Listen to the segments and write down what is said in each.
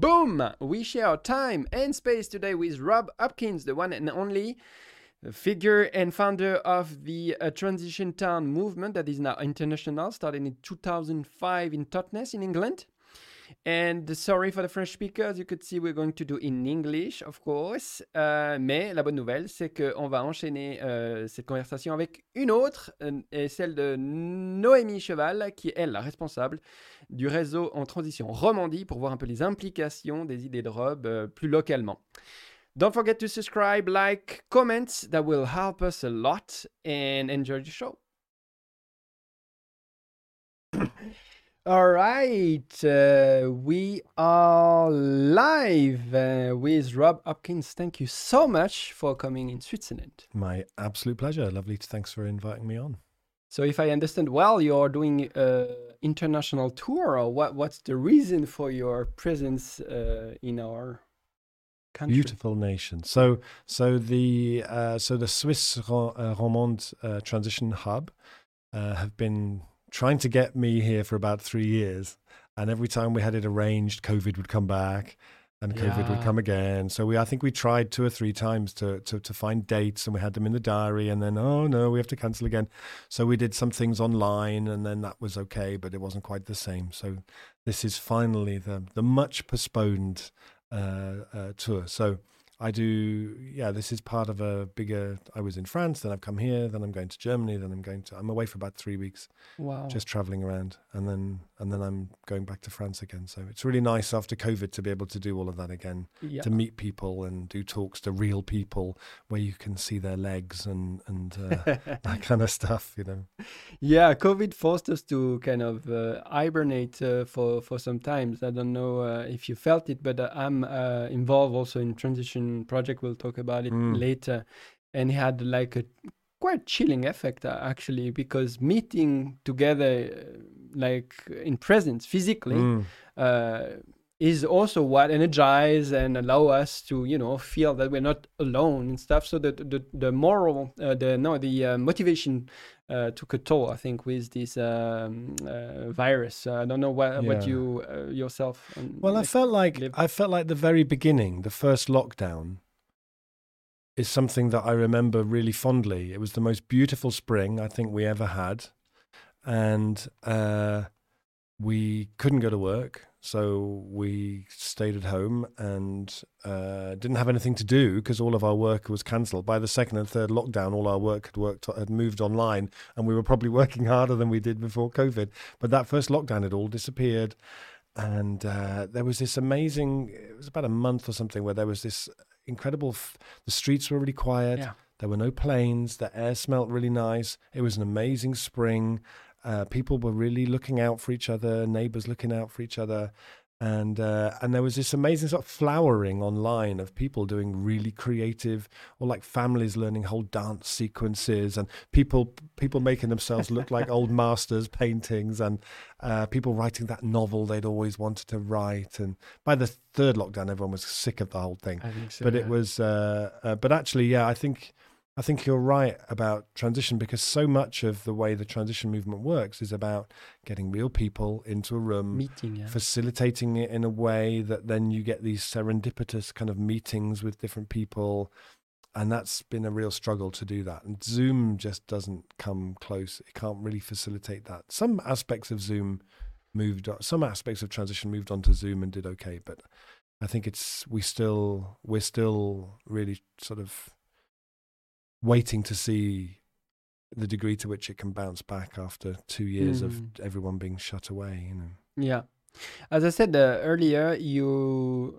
Boom! We share time and space today with Rob Hopkins, the one and only figure and founder of the uh, Transition Town movement that is now international, started in 2005 in Totnes in England. And sorry for the French speakers, you could see we're going to do in English, of course. Euh, mais la bonne nouvelle, c'est qu'on va enchaîner euh, cette conversation avec une autre, euh, et celle de Noémie Cheval, qui est elle la responsable du réseau en transition Romandie pour voir un peu les implications des idées de Rob euh, plus localement. Don't forget to subscribe, like, comment. That will help us a lot and enjoy the show. All right, uh, we are live uh, with Rob Hopkins. Thank you so much for coming in Switzerland. My absolute pleasure. Lovely. Thanks for inviting me on. So, if I understand well, you're doing an international tour, or what? What's the reason for your presence uh, in our country? Beautiful nation. So, so the uh, so the Swiss uh, Romand uh, Transition Hub uh, have been trying to get me here for about three years, and every time we had it arranged, COVID would come back. And COVID would come again. So we, I think we tried two or three times to, to to find dates, and we had them in the diary. And then, oh no, we have to cancel again. So we did some things online, and then that was okay, but it wasn't quite the same. So this is finally the the much postponed uh, uh, tour. So I do, yeah. This is part of a bigger. I was in France, then I've come here, then I'm going to Germany, then I'm going to. I'm away for about three weeks, Wow. just traveling around, and then and then I'm going back to France again. So it's really nice after COVID to be able to do all of that again, yeah. to meet people and do talks to real people where you can see their legs and and uh, that kind of stuff. You know. Yeah, COVID forced us to kind of uh, hibernate uh, for for some times. I don't know uh, if you felt it, but uh, I'm uh, involved also in transition project. We'll talk about it Mm. later, and it had like a quite chilling effect uh, actually because meeting together, uh, like in presence physically, Mm. uh, is also what energize and allow us to you know feel that we're not alone and stuff so that the the moral uh, the no the uh, motivation uh, took a toll i think with this um, uh, virus. Uh, i don't know what what you uh, yourself um, Well, I felt like live- I felt like the very beginning, the first lockdown, is something that I remember really fondly. It was the most beautiful spring I think we ever had, and uh, we couldn't go to work, so we stayed at home and uh, didn't have anything to do because all of our work was cancelled. By the second and third lockdown, all our work had worked had moved online, and we were probably working harder than we did before COVID. But that first lockdown had all disappeared and uh, there was this amazing it was about a month or something where there was this incredible f- the streets were really quiet Yeah. there were no planes the air smelt really nice it was an amazing spring uh, people were really looking out for each other neighbors looking out for each other. And uh, and there was this amazing sort of flowering online of people doing really creative or like families learning whole dance sequences and people people making themselves look like old masters paintings and uh, people writing that novel they'd always wanted to write. And by the third lockdown everyone was sick of the whole thing. I think so, but yeah. it was uh, uh, but actually yeah i think i think you're right about transition because so much of the way the transition movement works is about getting real people into a room meeting yeah. facilitating it in a way that then you get these serendipitous kind of meetings with different people. And that's been a real struggle to do that. And zoom just doesn't come close. It can't really facilitate that. Some aspects of zoom moved on, some aspects of transition moved on to zoom and did okay but i think it's we still we're still really sort of waiting to see the degree to which it can bounce back after two years of Mm. everyone being shut away you know Yeah. As I said uh, earlier, you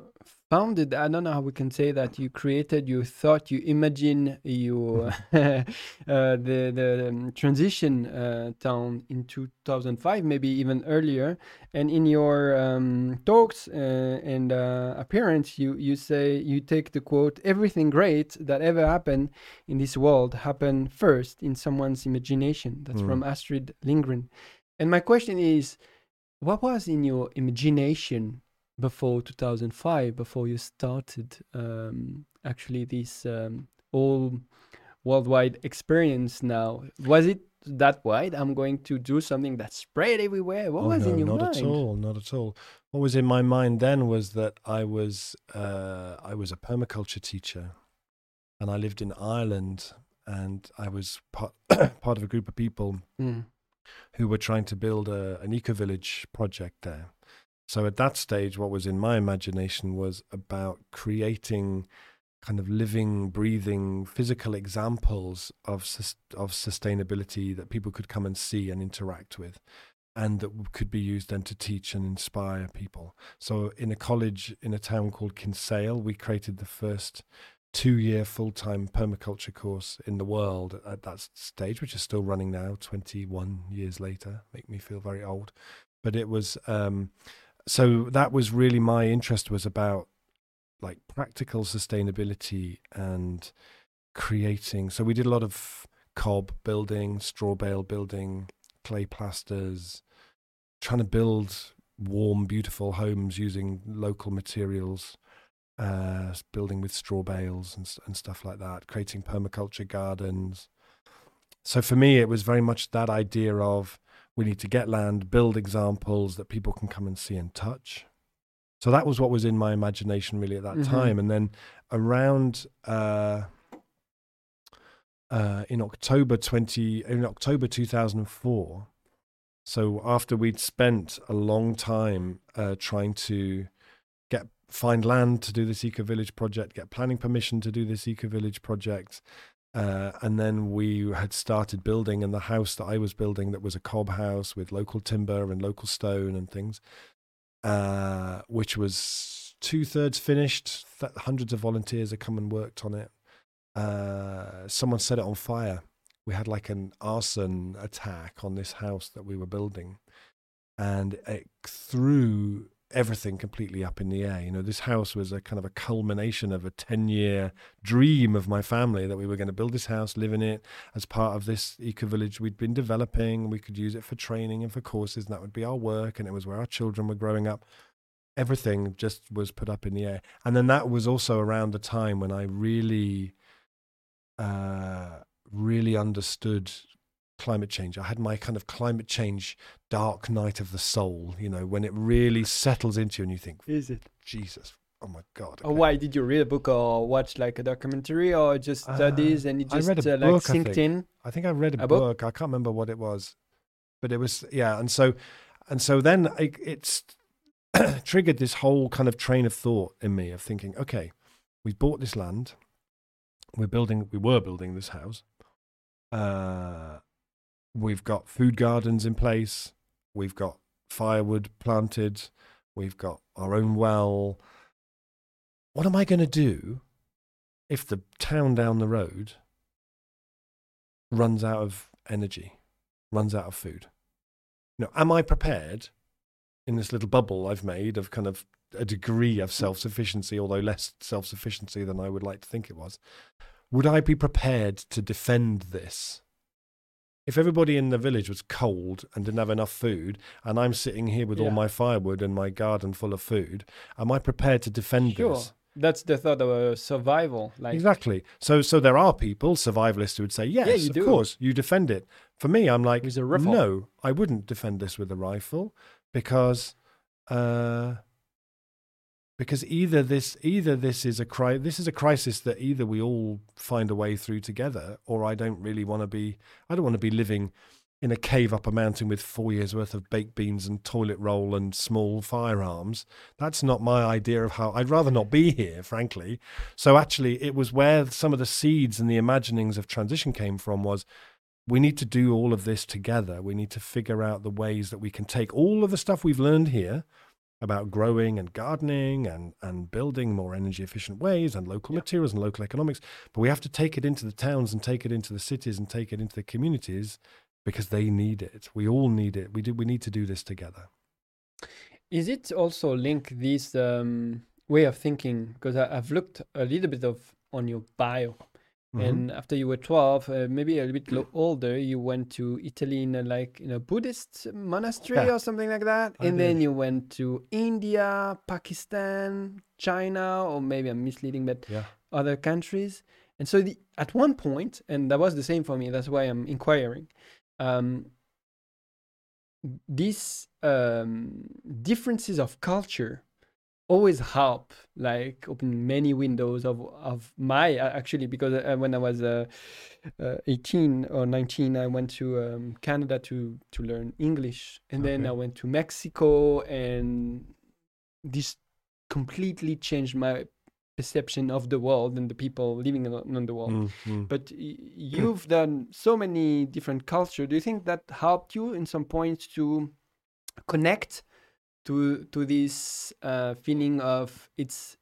founded, I don't know how we can say that, you created, you thought, you imagine you, uh, the, the um, transition uh, town in 2005, maybe even earlier. And in your um, talks uh, and uh, appearance, you, you say, you take the quote, everything great that ever happened in this world happened first in someone's imagination. That's Mm. from Astrid Lindgren. And my question is, what was in your imagination before 2005 before you started um, actually this um, all worldwide experience now was it that wide i'm going to do something that spread everywhere what Oh, was no, in your not mind Not at all, not at all. what was in my mind then was that I was uh, I was a permaculture teacher, and I lived in Ireland, and I was part part of a group of people Mm. who were trying to build a, an eco village project there. So at that stage, what was in my imagination was about creating kind of living, breathing, physical examples of of sustainability that people could come and see and interact with, and that could be used then to teach and inspire people. So in a college in a town called Kinsale, we created the first two-year full-time permaculture course in the world at that stage, which is still running now, 21 years later. Make me feel very old, but it was. Um, so that was really my interest was about like practical sustainability and creating. So we did a lot of cob building, straw bale building, clay plasters, trying to build warm, beautiful homes using local materials, uh, building with straw bales and, and stuff like that, creating permaculture gardens. So for me, it was very much that idea of we need to get land, build examples that people can come and see and touch. So that was what was in my imagination really at that Mhm. time. And then around uh, uh, in October twenty in October two thousand and four. So after we'd spent a long time uh, trying to get find land to do this eco village project, get planning permission to do this eco village project, uh, and then we had started building, and the house that I was building that was a cob house with local timber and local stone and things, uh, which was two thirds finished. Th- hundreds of volunteers had come and worked on it. Uh, someone set it on fire. We had like an arson attack on this house that we were building, and it threw everything completely up in the air. You know, this house was a kind of a culmination of a 10 year dream of my family that we were going to build this house, live in it as part of this eco village we'd been developing. We could use it for training and for courses, and that would be our work. And it was where our children were growing up. Everything just was put up in the air. And then that was also around the time when I really, uh, really understood climate change. I had my kind of climate change dark night of the soul, you know, when it really settles into you and you think, Is it? Jesus, oh my God. Or okay. why did you read a book or watch like a documentary or just Uh, studies and it I just read a uh, like book, I synced think. in? I think I read a, A book. book? I can't remember what it was, but it was yeah. And so, and so then it, it's triggered this whole kind of train of thought in me of thinking, okay, we bought this land, we're building, we were building this house. Uh, we've got food gardens in place, we've got firewood planted, we've got our own well. What am I going to do if the town down the road runs out of energy, runs out of food. Know, am I prepared in this little bubble I've made of kind of a degree of self sufficiency, although less self sufficiency than I would like to think it was? Would I be prepared to defend this? If everybody in the village was cold and didn't have enough food, and I'm sitting here with all my firewood and my garden full of food, am I prepared to defend Sure. this? That's the thought of uh, survival. Like exactly. So, so there are people, survivalists, who would say, "Yes, you of do. course, you defend it." For me, I'm like, a "No, I wouldn't defend this with a rifle because, uh, because either this, either this is a cri- this is a crisis that either we all find a way through together, or I don't really want to be. I don't want to be living." In a cave up a mountain with four years worth of baked beans and toilet roll and small firearms. That's not my idea of how I'd rather not be here, frankly. So actually, it was where some of the seeds and the imaginings of transition came from. Was we need to do all of this together. We need to figure out the ways that we can take all of the stuff we've learned here about growing and gardening and and building more energy efficient ways and local Yeah. materials and local economics. But we have to take it into the towns and take it into the cities and take it into the communities because they need it. We all need it. We do. We need to do this together. Is it also linked this um, way of thinking? Because I've looked a little bit of on your bio, Mhm. and after you were twelve, uh, maybe a little bit lo- older, you went to Italy in a, like in a Buddhist monastery Yeah. or something like that, I and then you went to India, Pakistan, China, or maybe I'm misleading, but yeah. other countries. And so the, at one point, and that was the same for me. That's why I'm inquiring. Um, these um, differences of culture always help like open many windows of of my actually because uh, when i was uh, uh, 18 or 19 i went to um, canada to to learn english and okay. then i went to mexico and this completely changed my perception of the world and the people living in the world mm-hmm. but y- you've done so many different cultures do you think that helped you in some points to connect to to this uh, feeling of it's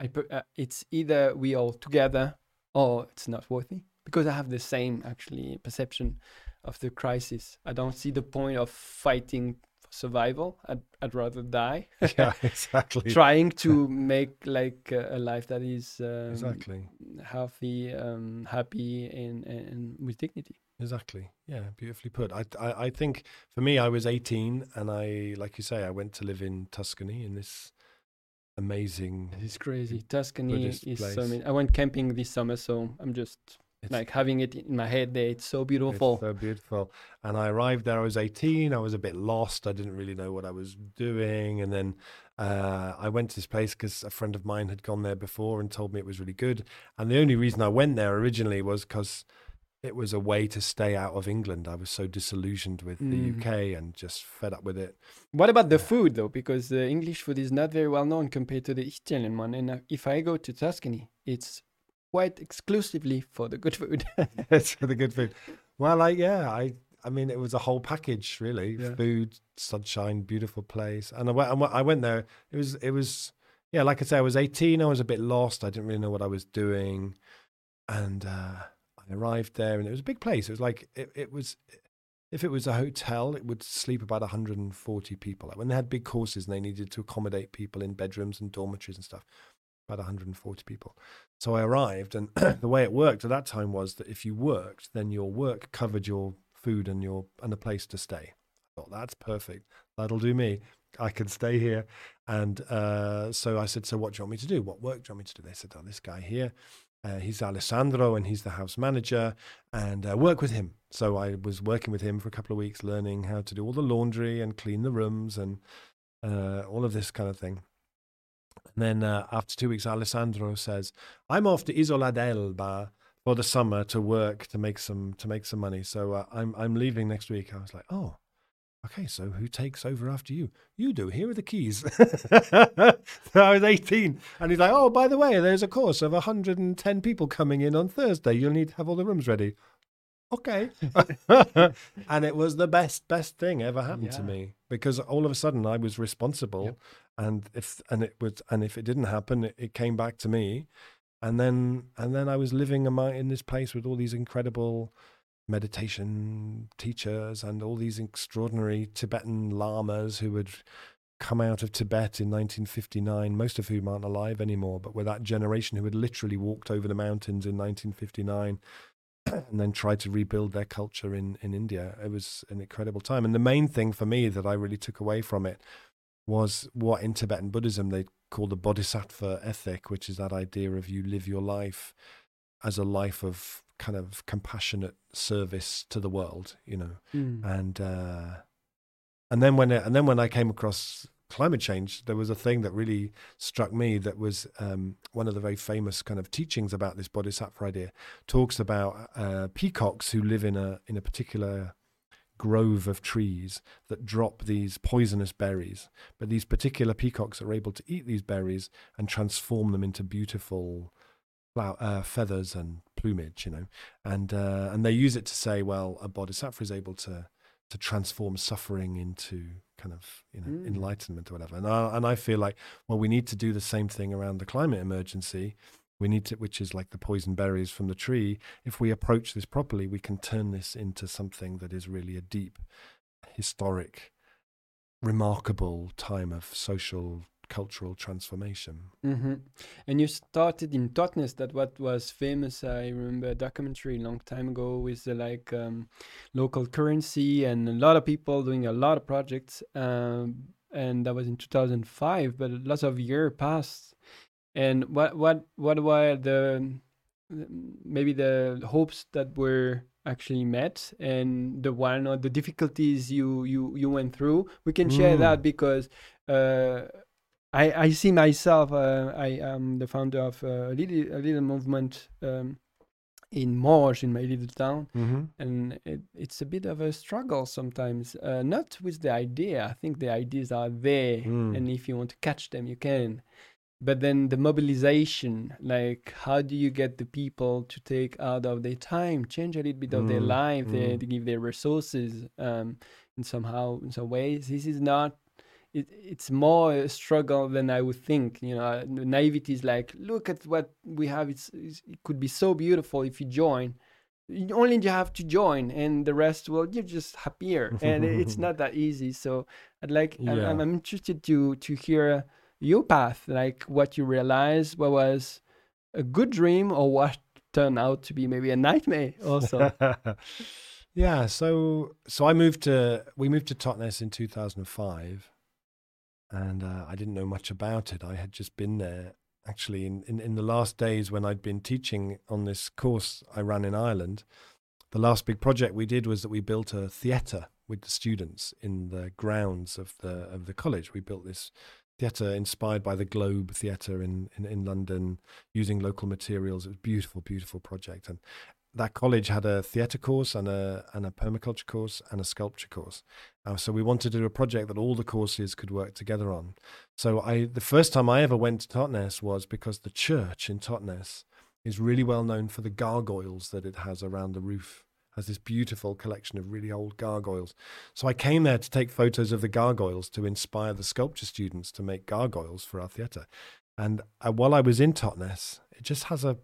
uh, it's either we all together or it's not worthy because I have the same actually perception of the crisis. I don't see the point of fighting for survival. I'd, I'd rather die. yeah, exactly. Trying to make like a, a life that is um, exactly healthy, um, happy, and, and with dignity. Exactly. Yeah, beautifully put. I, I, I think for me, I was 18, and I, like you say, I went to live in Tuscany in this amazing. It's crazy. Tuscany Buddhist is place. so. Amazing. I went camping this summer, so I'm just it's, like having it in my head there. It's so beautiful. It's so beautiful. And I arrived there. I was 18. I was a bit lost. I didn't really know what I was doing. And then uh, I went to this place because a friend of mine had gone there before and told me it was really good. And the only reason I went there originally was because it was a way to stay out of England. I was so disillusioned with mm. the UK and just fed up with it. What about the food though? Because the English food is not very well known compared to the Italian one. And uh, if I go to Tuscany, it's quite exclusively for the good food. it's for the good food. Well, like yeah, I I mean it was a whole package really. Yeah. Food, sunshine, beautiful place. And I went I went there. It was it was yeah, like I said, I was 18. I was a bit lost. I didn't really know what I was doing, and. uh I arrived there, and it was a big place. It was like it, it was. If it was a hotel, it would sleep about 140 people. Like when they had big courses and they needed to accommodate people in bedrooms and dormitories and stuff, about 140 people. So I arrived, and the way it worked at that time was that if you worked, then your work covered your food and your and a place to stay. I thought that's perfect. That'll do me. I can stay here. And uh, so I said, so what do you want me to do? What work do you want me to do? They said, oh, this guy here, uh, he's Alessandro and he's the house manager and uh, work with him. So I was working with him for a couple of weeks, learning how to do all the laundry and clean the rooms and uh, all of this kind of thing. And then uh, after two weeks, Alessandro says, "I'm off to Isola d'Elba for the summer to work to make some to make some money. So uh, I'm I'm leaving next week." I was like, "Oh." Okay, so who takes over after you? You do. Here are the keys. I was 18. And he's like, oh, by the way, there's a course of 110 people coming in on Thursday. You'll need to have all the rooms ready. Okay. and it was the best, best thing ever happened yeah. to me because all of a sudden I was responsible. Yep. And if, and it was, and if it didn't happen, it, it came back to me. And then, and then I was living in this place with all these incredible, meditation teachers and all these extraordinary Tibetan lamas who had come out of Tibet in 1959, most of whom aren't alive anymore, but were that generation who had literally walked over the mountains in 1959 and then tried to rebuild their culture in, in India. It was an incredible time. And the main thing for me that I really took away from it was what in Tibetan Buddhism they call the bodhisattva ethic, which is that idea of you live your life as a life of kind of compassionate service to the world, you know. Mm. And uh, and then when it, and then when I came across climate change, there was a thing that really struck me that was um, one of the very famous kind of teachings about this bodhisattva idea. Talks about uh, peacocks who live in a in a particular grove of trees that drop these poisonous berries, but these particular peacocks are able to eat these berries and transform them into beautiful uh, feathers and plumage, you know, and uh, and they use it to say, well, a bodhisattva is able to to transform suffering into kind of you know mm. enlightenment or whatever. And I, and I feel like well, we need to do the same thing around the climate emergency. We need to, which is like the poison berries from the tree. If we approach this properly, we can turn this into something that is really a deep, historic, remarkable time of social cultural transformation. Mm-hmm. And you started in Totnes, that what was famous. I remember a documentary a long time ago with the like um, local currency and a lot of people doing a lot of projects. Um, and that was in 2005, but lots of year passed. And what what what were the maybe the hopes that were actually met and the one or the difficulties you you you went through. We can share Mm. that because uh, I I see myself. Uh, I am the founder of a little a little movement um, in Morges in my little town, Mm-hmm. and it, it's a bit of a struggle sometimes. Uh, not with the idea. I think the ideas are there, Mm. and if you want to catch them, you can. But then the mobilization, like how do you get the people to take out of their time, change a little bit of their Mm, life, their, mm. to give their resources um, in somehow in some ways. This is not. It, it's more a struggle than I would think. You know, naivety is like, look at what we have. It's, it's it could be so beautiful if you join. You only you have to join, and the rest, well, you're just appear, and it's not that easy. So, I'd like, I'm, Yeah. I'm, I'm interested to to hear your path, like what you realized, what was a good dream, or what turned out to be maybe a nightmare. Also, yeah. So so I moved to we moved to Totnes in 2005, and uh, I didn't know much about it. I had just been there actually in, in in the last days when I'd been teaching on this course I ran in Ireland. The last big project we did was that we built a theatre with the students in the grounds of the of the college. We built this theatre inspired by the Globe Theatre in, in, in London, using local materials. It was a beautiful, beautiful project. And that college had a theatre course and a and a permaculture course and a sculpture course. Uh, so we wanted to do a project that all the courses could work together on. So I the first time I ever went to Totnes was because the church in Totnes is really well known for the gargoyles that it has around the roof. Has this beautiful collection of really old gargoyles. So I came there to take photos of the gargoyles to inspire the sculpture students to make gargoyles for our theatre. And uh, while I was in Totnes, it just has a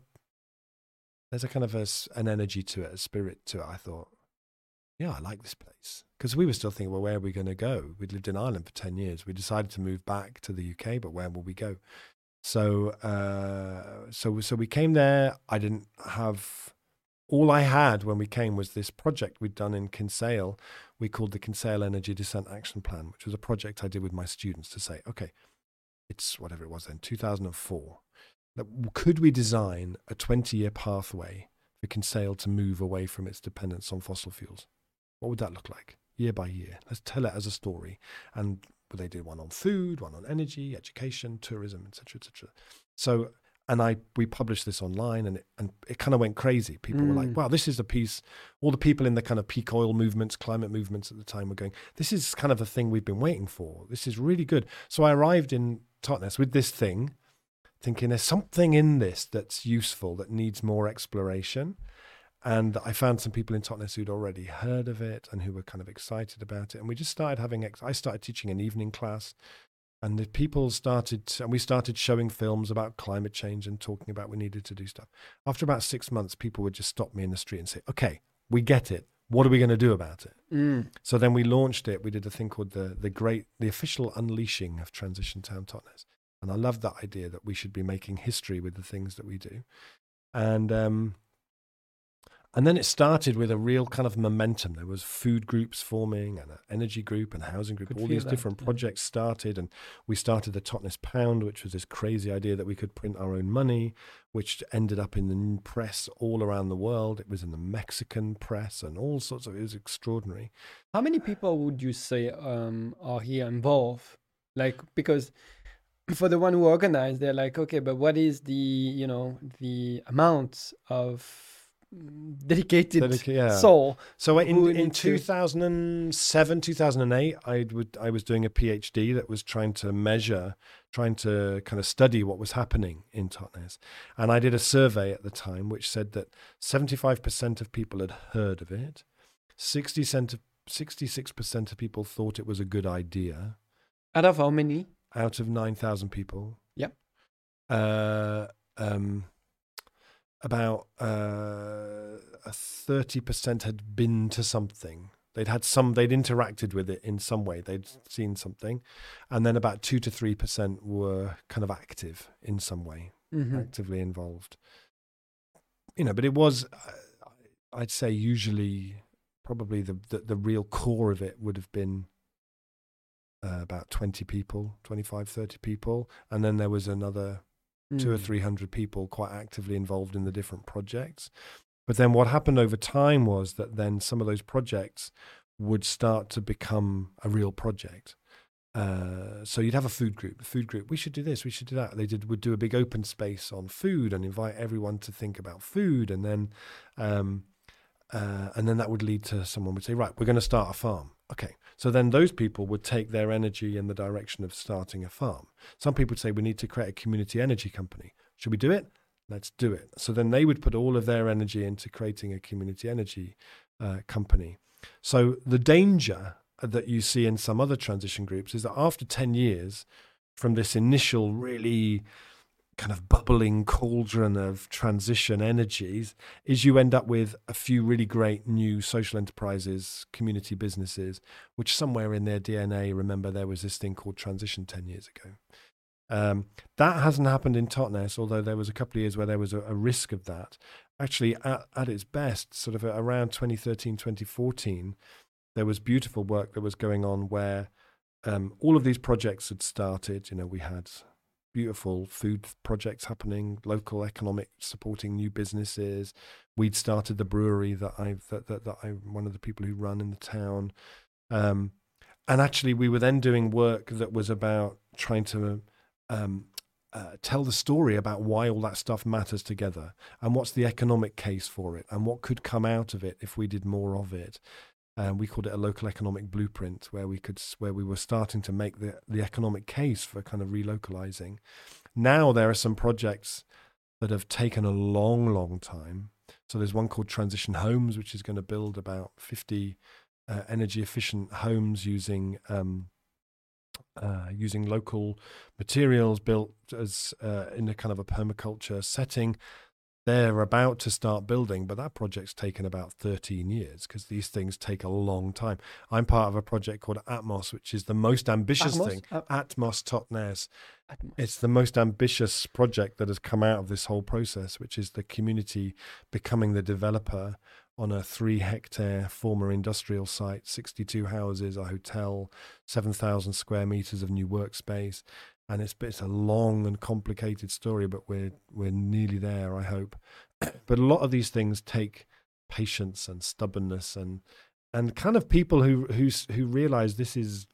there's a kind of a, an energy to it, a spirit to it. I thought, yeah, I like this place because we were still thinking, well, where are we going to go? We'd lived in Ireland for ten years. We decided to move back to the UK, but where will we go? So, uh, so, so we came there. I didn't have all I had when we came was this project we'd done in Kinsale. We called the Kinsale Energy Descent Action Plan, which was a project I did with my students to say, okay, it's whatever it was then, 2004. That could we design a 20 year pathway for Kinsale to move away from its dependence on fossil fuels? What would that look like year by year? Let's tell it as a story. And they did one on food, one on energy, education, tourism, etc., etc. So, and I we published this online, and it and it kind of went crazy. People were like, Mm. "Wow, this is a piece." All the people in the kind of peak oil movements, climate movements at the time were going, "This is kind of the thing we've been waiting for. This is really good." So I arrived in Totnes with this thing, thinking there's something in this that's useful that needs more exploration. And I found some people in Totnes who'd already heard of it and who were kind of excited about it. And we just started having, ex- I started teaching an evening class. And the people started, and we started showing films about climate change and talking about we needed to do stuff. After about six months, people would just stop me in the street and say, okay, we get it. What are we going to do about it? Mm. So then we launched it. We did a thing called the the great the official unleashing of Transition Town Totnes, and I love that idea that we should be making history with the things that we do, and um, and then it started with a real kind of momentum. There was food groups forming and an energy group and housing group. Could All these that, different yeah. projects started, and we started the Totnes Pound, which was this crazy idea that we could print our own money, which ended up in the press all around the world. It was in the Mexican press and all sorts of. It was extraordinary. How many people would you say um, are here involved? Like, because for the one who organized, they're like, okay, but what is the you know the amount of dedicated Dedica- yeah. soul? So in, in 2007, 2008, I would I was doing a PhD that was trying to measure, trying to kind of study what was happening in Totnes, and I did a survey at the time which said that 75% of people had heard of it, 60 cent of 66% of people thought it was a good idea Out of how many? Out of 9,000 people. Yep. Uh, um, about uh, a 30% had been to something. They'd had some, they'd interacted with it in some way. They'd seen something. And then about 2 to 3% were kind of active in some way, Mhm. actively involved. You know, but it was, I'd say, usually probably the, the, the real core of it would have been uh, about 20 people 25 30 people and then there was another two or Mm. three hundred people quite actively involved in the different projects But then what happened over time was that then some of those projects would start to become a real project. Uh, so you'd have a food group. The food group, we should do this, we should do that. They did would do a big open space on food and invite everyone to think about food, and then, um, uh, and then that would lead to someone would say, right, we're going to start a farm. Okay, so then those people would take their energy in the direction of starting a farm. Some people would say we need to create a community energy company. Should we do it? Let's do it. So then they would put all of their energy into creating a community energy uh, company. So the danger that you see in some other transition groups is that after 10 years from this initial really kind of bubbling cauldron of transition energies is you end up with a few really great new social enterprises community businesses which somewhere in their dna remember there was this thing called transition 10 years ago um, that hasn't happened in Totnes, although there was a couple of years where there was a, a risk of that. Actually, at, at, its best, sort of around 2013, 2014, there was beautiful work that was going on where um, all of these projects had started. You know, we had beautiful food projects happening, local economic supporting new businesses. We'd started the brewery that I that that, that I'm one of the people who run in the town. Um, and actually, we were then doing work that was about trying to um, uh, tell the story about why all that stuff matters together and what's the economic case for it and what could come out of it if we did more of it. And we called it a local economic blueprint, where we could where we were starting to make the the economic case for kind of relocalizing. Now there are some projects that have taken a long, long time. So there's one called Transition Homes, which is going to build about 50 uh, energy efficient homes using um, uh, using local materials built as uh, in a kind of a permaculture setting. They're about to start building, but that project's taken about 13 years because these things take a long time. I'm part of a project called Atmos, which is the most ambitious Atmos? thing. Uh, Atmos Totnes. Atmos. It's the most ambitious project that has come out of this whole process, which is the community becoming the developer on a three hectare former industrial site, 62 houses, a hotel, 7,000 square meters of new workspace. And it's, it's a long and complicated story, but we're, we're nearly there, I hope. but a lot of these things take patience and stubbornness and, and kind of people who, who, who realize this is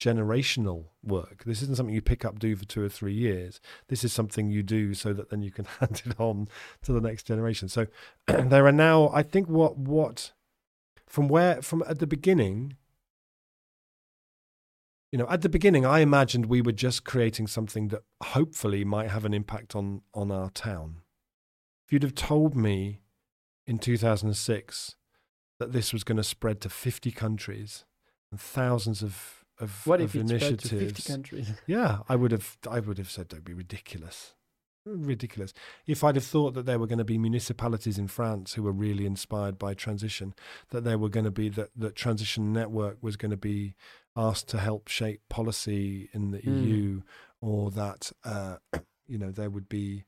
generational work. This isn't something you pick up, do for two or three years. This is something you do so that then you can hand it on to the next generation. So there are now, I think, what what from where from at the beginning. You know, at the beginning, I imagined we were just creating something that hopefully might have an impact on on our town. If you'd have told me in 2006 that this was going to spread to 50 countries and thousands of of, what of if it's spread to initiatives. 50 countries? Yeah, I would have. I would have said don't be ridiculous, ridiculous. If I'd have thought that there were going to be municipalities in France who were really inspired by transition, that there were going to be that that transition network was going to be asked to help shape policy in the Mm. EU, or that uh, you know there would be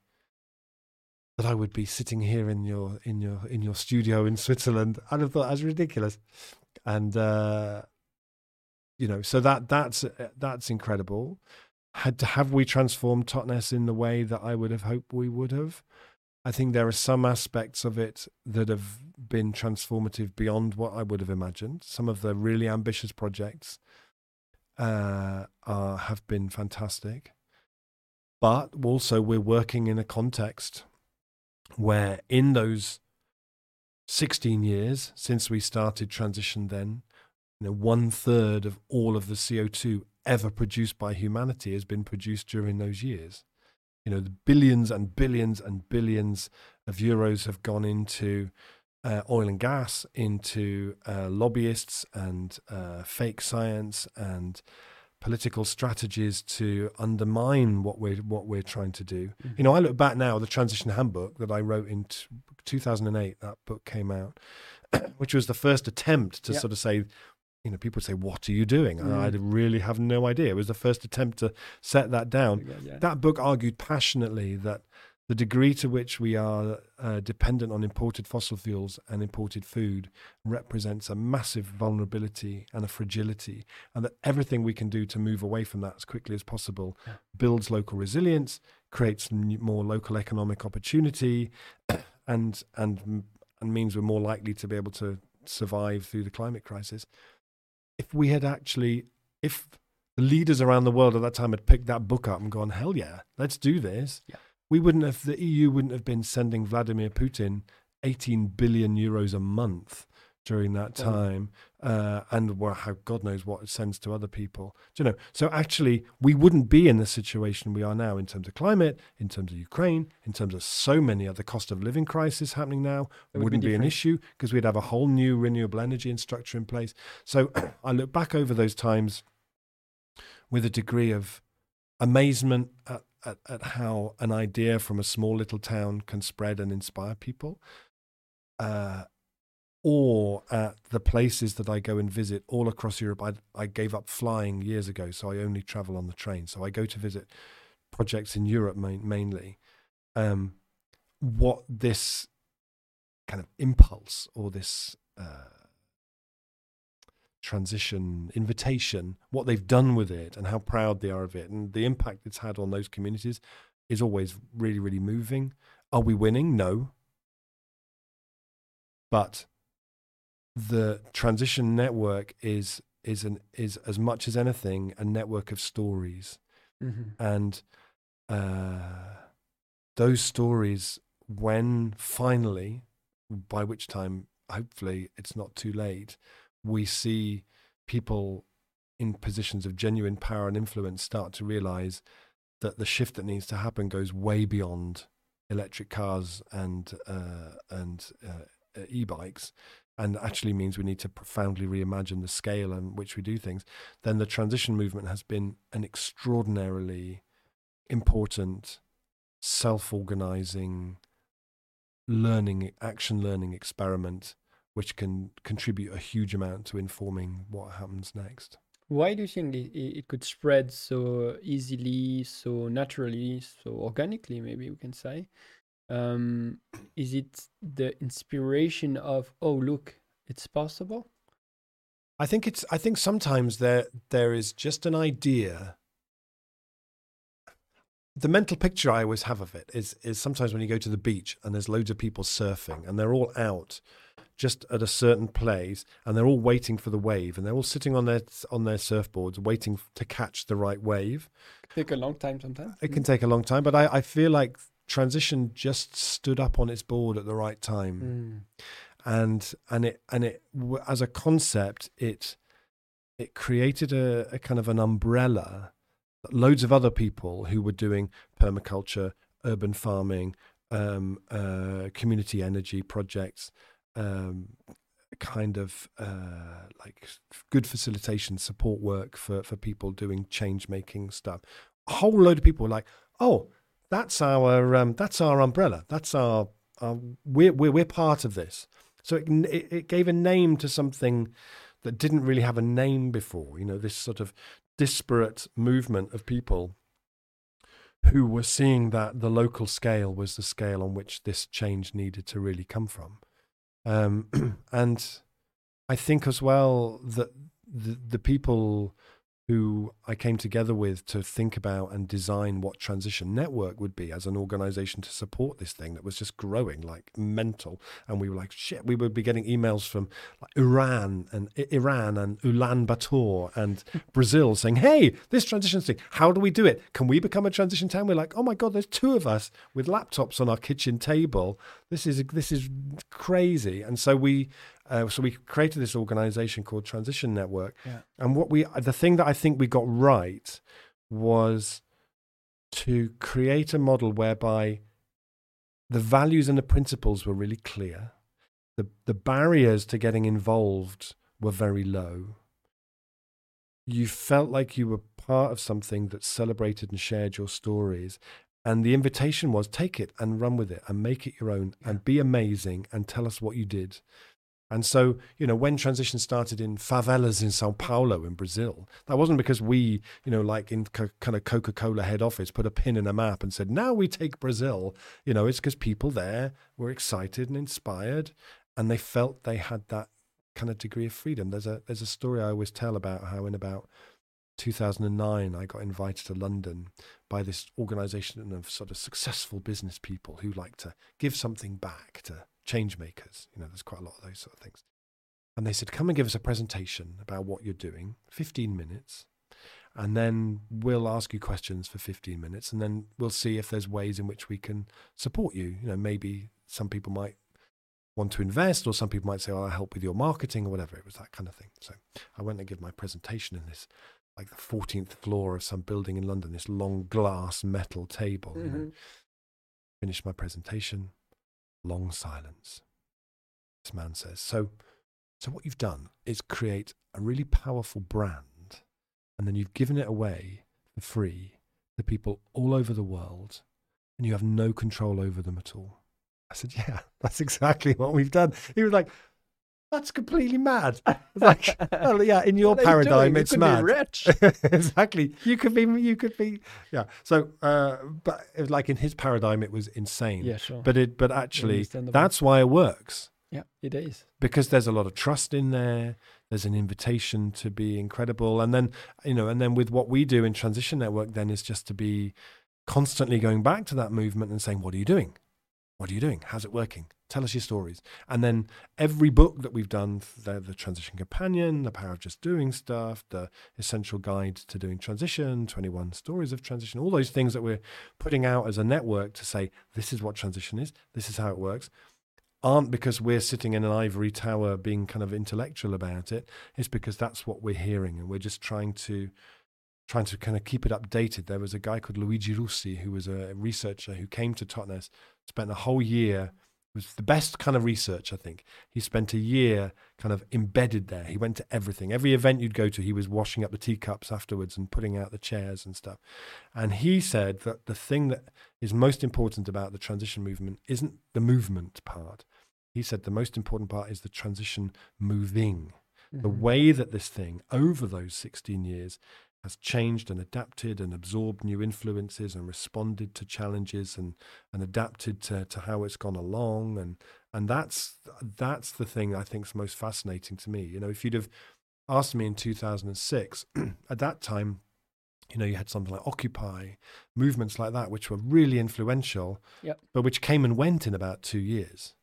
that I would be sitting here in your in your in your studio in Switzerland, I'd have thought that's ridiculous, and. Uh, you know so that that's uh, that's incredible had to have we transformed totnes in the way that i would have hoped we would have? I think there are some aspects of it that have been transformative beyond what i would have imagined. Some of the really ambitious projects uh, are, have been fantastic. But also we're working in a context where in those 16 years since we started transition then you know, one third of all of the CO2 ever produced by humanity has been produced during those years. You know, the billions and billions and billions of euros have gone into uh, oil and gas, into uh, lobbyists and uh, fake science and political strategies to undermine what we're what we're trying to do. Mhm. You know, I look back now, the transition handbook that I wrote in t- 2008. That book came out, which was the first attempt to Yeah. sort of say, you know, people would say, "What are you doing?" And Mm. I really have no idea. It was the first attempt to set that down. Yeah, yeah. That book argued passionately that the degree to which we are uh, dependent on imported fossil fuels and imported food represents a massive vulnerability and a fragility, and that everything we can do to move away from that as quickly as possible Yeah. builds local resilience, creates more local economic opportunity, and and and means we're more likely to be able to survive through the climate crisis. If we had actually, if the leaders around the world at that time had picked that book up and gone, hell yeah, let's do this. Yeah. We wouldn't have, the EU wouldn't have been sending Vladimir Putin 18 billion euros a month during that time, uh, and well, how God knows what it sends to other people. Do you know? So actually, we wouldn't be in the situation we are now in terms of climate, in terms of Ukraine, in terms of so many other cost of living crisis happening now. It would be wouldn't be, an issue because we'd have a whole new renewable energy and structure in place. So I look back over those times with a degree of amazement at, at, at how an idea from a small little town can spread and inspire people. Uh, or at the places that I go and visit all across Europe. I, I gave up flying years ago, so I only travel on the train. So I go to visit projects in Europe main, mainly. Um, what this kind of impulse or this uh, transition invitation, what they've done with it, and how proud they are of it, and the impact it's had on those communities is always really, really moving. Are we winning? No. But the transition network is is an is as much as anything a network of stories Mhm. and uh, those stories when finally by which time hopefully it's not too late we see people in positions of genuine power and influence start to realize that the shift that needs to happen goes way beyond electric cars and uh, and uh, e-bikes and actually means we need to profoundly reimagine the scale on which we do things then the transition movement has been an extraordinarily important self-organizing learning action learning experiment which can contribute a huge amount to informing what happens next Why do you think it it could spread so easily, so naturally, so organically, maybe we can say? Um, is it the inspiration of, oh, look, it's possible? I think it's. I think sometimes there there is just an idea. The mental picture I always have of it is is sometimes when you go to the beach and there's loads of people surfing and they're all out just at a certain place and they're all waiting for the wave and they're all sitting on their on their surfboards waiting to catch the right wave. Take a long time sometimes. It can take a long time, but I, I feel like transition just stood up on its board at the right time Mm. and and it and it as a concept it it created a, a kind of an umbrella that loads of other people who were doing permaculture urban farming um, uh, community energy projects um, kind of uh, like good facilitation support work for for people doing change making stuff a whole load of people were like oh that's our um, that's our umbrella. That's our, our we're, we're we're part of this. So it, it it gave a name to something that didn't really have a name before you know this sort of disparate movement of people who were seeing that the local scale was the scale on which this change needed to really come from. Um, and I think as well that the, the people who I came together with to think about and design what Transition Network would be as an organization to support this thing that was just growing like mental. And we were like, shit, we would be getting emails from like Iran and Iran and Ulaanbaatar and Brazil saying, hey, this transition thing, how do we do it? Can we become a transition town? We're like, oh my God, there's two of us with laptops on our kitchen table. This is this is crazy. And so we uh, so we created this organization called Transition Network. Yeah. And what we the thing that I think we got right was to create a model whereby the values and the principles were really clear. The the barriers to getting involved were very low. You felt like you were part of something that celebrated and shared your stories. And the invitation was take it and run with it and make it your own and be amazing and tell us what you did. And so, you know, when transition started in favelas in Sao Paulo in Brazil, that wasn't because we, you know, like in co- kind of Coca Cola head office, put a pin in a map and said, now we take Brazil. You know, it's because people there were excited and inspired and they felt they had that kind of degree of freedom. There's a, there's a story I always tell about how in about 2009, I got invited to London by this organization of sort of successful business people who like to give something back to change makers. You know, there's quite a lot of those sort of things. And they said, come and give us a presentation about what you're doing, 15 minutes. And then we'll ask you questions for 15 minutes. And then we'll see if there's ways in which we can support you. You know, maybe some people might want to invest, or some people might say, "Oh, I'll help with your marketing," or whatever. It was that kind of thing. So I went and give my presentation in this, like the 14th floor of some building in London, this long glass metal table. Mhm. You know. Finished my presentation. Long silence. This man says, "So, so what you've done is create a really powerful brand, and then you've given it away for free to people all over the world, and you have no control over them at all." I said, "Yeah, that's exactly what we've done." He was like, "That's completely mad." Like, "Well, yeah, in your What are you paradigm? You it's could be mad." rich. exactly. You could be. You could be. Yeah. So, uh, but it was like in his paradigm, it was insane. yeah, sure. But it. But actually, that's why it works yeah, it is. because there's a lot of trust in there. There's an invitation to be incredible, and then you know, and then with what we do in Transition Network, then is just to be constantly going back to that movement and saying, "What are you doing? What are you doing? How's it working? Tell us your stories." And then every book that we've done, the, the Transition Companion, The Power of Just Doing Stuff, the Essential Guide to Doing Transition, 21 Stories of Transition, all those things that we're putting out as a network to say, "This is what transition is. This is how it works." aren't because we're sitting in an ivory tower being kind of intellectual about it. It's because that's what we're hearing, and we're just trying to trying to kind of keep it updated. There was a guy called Luigi Russi who was a researcher who came to Totnes, spent a whole year. It was the best kind of research, I think. He spent a year kind of embedded there. He went to everything. Every event you'd go to, he was washing up the teacups afterwards and putting out the chairs and stuff. And he said that the thing that is most important about the transition movement isn't the movement part. He said the most important part is the transition moving. The Mhm. way that this thing, over those 16 years, has changed and adapted and absorbed new influences and responded to challenges and, and adapted to, to how it's gone along. And, and that's, that's the thing I think is most fascinating to me. You know, if you'd have asked me in 2006, at that time, you know, you had something like Occupy, movements like that, which were really influential, Yep. but which came and went in about two years.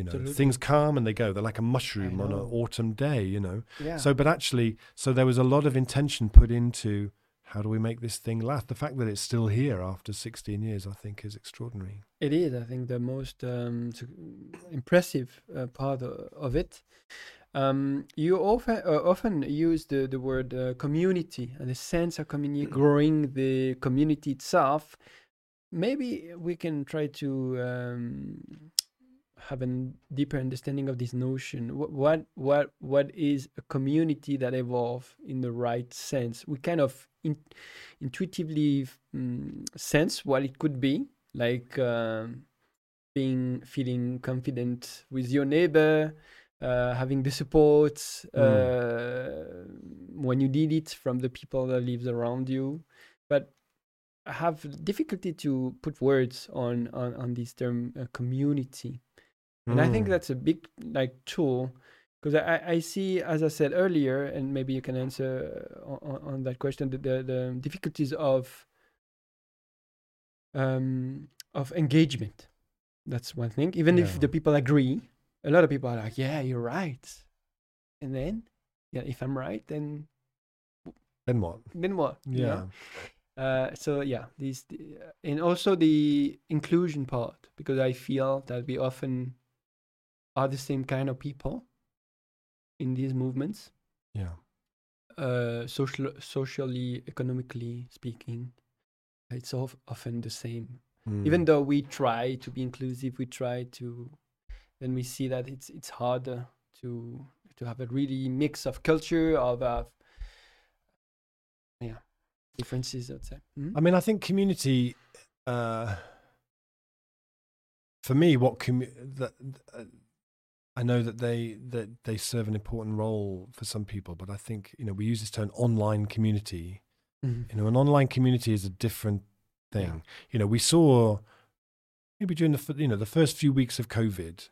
You know, Absolutely. things come and they go. They're like a mushroom on an autumn day, you know. Yeah. So, but actually, so there was a lot of intention put into how do we make this thing last. The fact that it's still here after 16 years, I think, is extraordinary. It is, I think, the most um, impressive uh, part of it. Um, you often uh, often use the the word uh, community and the sense of community, growing the community itself. Maybe we can try to um, have a deeper understanding of this notion. What what what what is a community that evolve in the right sense? We kind of in, intuitively mm, sense what it could be, like um, being feeling confident with your neighbor, uh, having the support uh, when you need it from the people that lives around you, but I have difficulty to put words on on, on this term uh, community and I think Mm. that's a big like tool because I, I- see, as I said earlier, and maybe you can answer uh, on, on that question, the, the, the difficulties of um, of engagement. That's one thing. Even if the people agree, a lot of people are like, "Yeah, you're right," and then, yeah, if I'm right, then Then what? then what? you know? Yeah. Uh, so yeah, these the- and also the inclusion part because I feel that we often are the same kind of people in these movements, Yeah. uh, social, socially, economically speaking. It's of, often the same. Even Mm. though we try to be inclusive, we try to, then we see that it's it's harder to to have a really mix of culture of uh, yeah differences. I'd say. Mhm. I mean, I think community. Uh, for me, what commu- that uh, I know that they that they serve an important role for some people, but I think you know we use this term online community. Mhm. You know, an online community is a different thing. Yeah. You know, we saw maybe during the you know the first few weeks of COVID,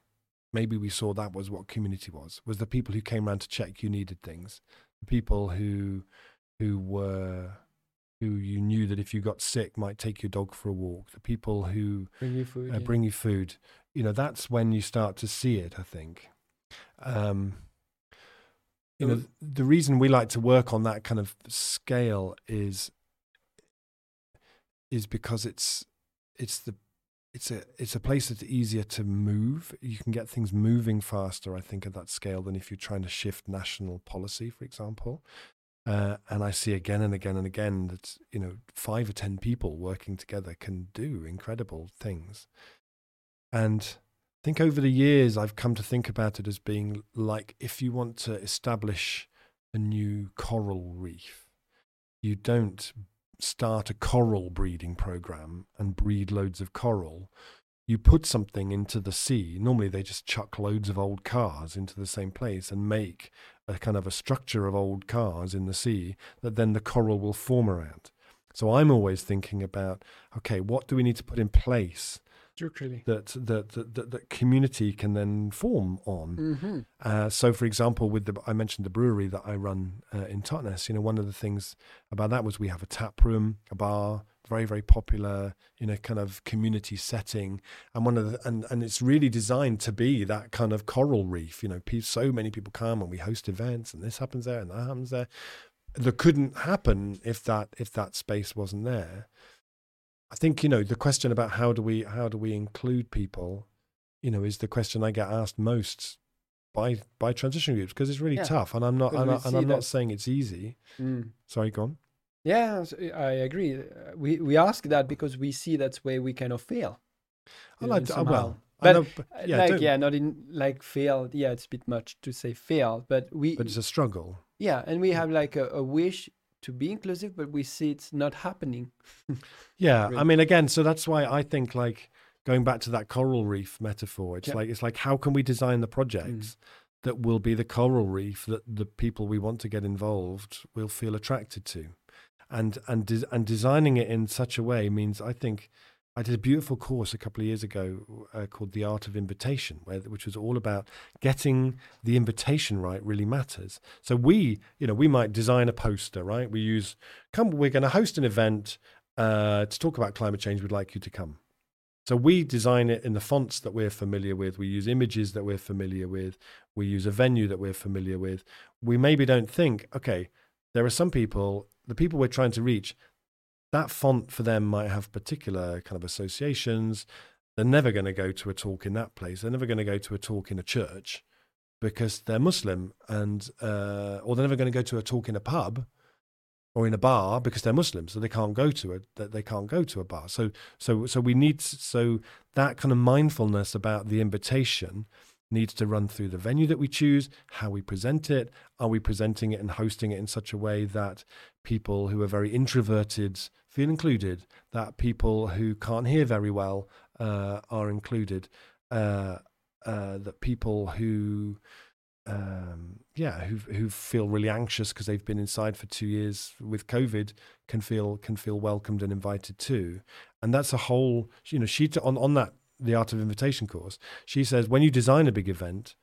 maybe we saw that was what community was was the people who came around to check you needed things, the people who who were who you knew that if you got sick might take your dog for a walk, the people who bring you food, uh, yeah. bring you food. You know, that's when you start to see it. I think. Um, you know, the reason we like to work on that kind of scale is is because it's it's the it's a it's a place that's easier to move. You can get things moving faster, I think, at that scale than if you're trying to shift national policy, for example. Uh, and I see again and again and again that you know five or ten people working together can do incredible things. And I think over the years I've come to think about it as being like if you want to establish a new coral reef, you don't start a coral breeding program and breed loads of coral, you put something into the sea. Normally, they just chuck loads of old cars into the same place and make a kind of a structure of old cars in the sea that then the coral will form around. So I'm always thinking about okay, what do we need to put in place That that, that, that community can then form on? Mm-hmm. Uh, so, for example, with the I mentioned the brewery that I run uh, in Totnes. You know, one of the things about that was we have a tap room, a bar, very very popular in a kind of community setting, and one of the and and it's really designed to be that kind of coral reef. You know, so many people come and we host events, and this happens there and that happens there. That couldn't happen if that if that space wasn't there. I think you know the question about how do we how do we include people, you know, is the question I get asked most by by transition groups because it's really Yeah, tough, and I'm not and, I, and I'm not saying it's easy. Mm. Sorry, go on. Yeah, I agree. Uh, We we ask that because we see that's where we kind of fail. I uh, like to, somehow. well, I But, know, but, Uh, yeah, like don't- yeah, not in like fail. Yeah, it's a bit much to say fail, but we but it's a struggle. yeah, and we have like a, a wish to be inclusive, but we see it's not happening. Yeah, I mean, again, so that's why I think like going back to that coral reef metaphor. It's Yeah. like it's like how can we design the mm. projects that will be the coral reef that the people we want to get involved will feel attracted to, and and de- and designing it in such a way means I think. I did a beautiful course a couple of years ago uh, called The Art of Invitation, where, which was all about getting the invitation right really matters. So we, you know, we might design a poster, right? We use, come, we're going to host an event uh, to talk about climate change. We'd like you to come. So we design it in the fonts that we're familiar with. We use images that we're familiar with. We use a venue that we're familiar with. We maybe don't think, okay, there are some people, the people we're trying to reach, that font for them might have particular kind of associations. They're never going to go to a talk in that place. They're never going to go to a talk in a church because they're Muslim, and uh, or they're never going to go to a talk in a pub or in a bar because they're Muslim, so they can't go to it. That they can't go to a bar. So so so we need so that kind of mindfulness about the invitation needs to run through the venue that we choose, how we present it. Are we presenting it and hosting it in such a way that people who are very introverted feel included, that people who can't hear very well uh, are included, uh, uh, that people who um, yeah, who who feel really anxious because they've been inside for two years with COVID can feel can feel welcomed and invited too, and that's a whole you know she on on that the art of invitation course she says when you design a big event,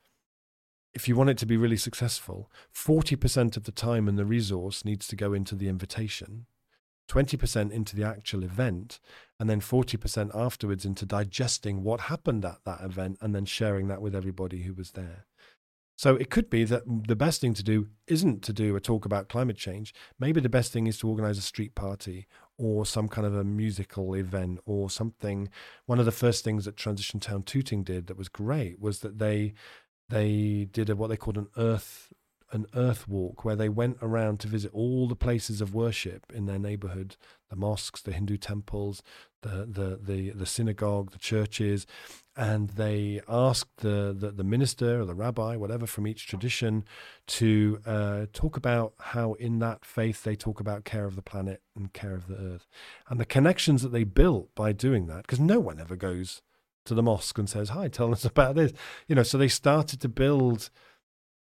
if you want it to be really successful, forty percent of the time and the resource needs to go into the invitation. 20% into the actual event and then 40% afterwards into digesting what happened at that event and then sharing that with everybody who was there. So it could be that the best thing to do isn't to do a talk about climate change. Maybe the best thing is to organize a street party or some kind of a musical event or something. One of the first things that Transition Town Tooting did that was great was that they they did a, what they called an earth an earth walk where they went around to visit all the places of worship in their neighborhood the mosques the hindu temples the the the, the synagogue the churches and they asked the, the, the minister or the rabbi, whatever from each tradition, to uh, talk about how in that faith they talk about care of the planet and care of the earth, and the connections that they built by doing that. Because no one ever goes to the mosque and says, "Hi, tell us about this," you know. So they started to build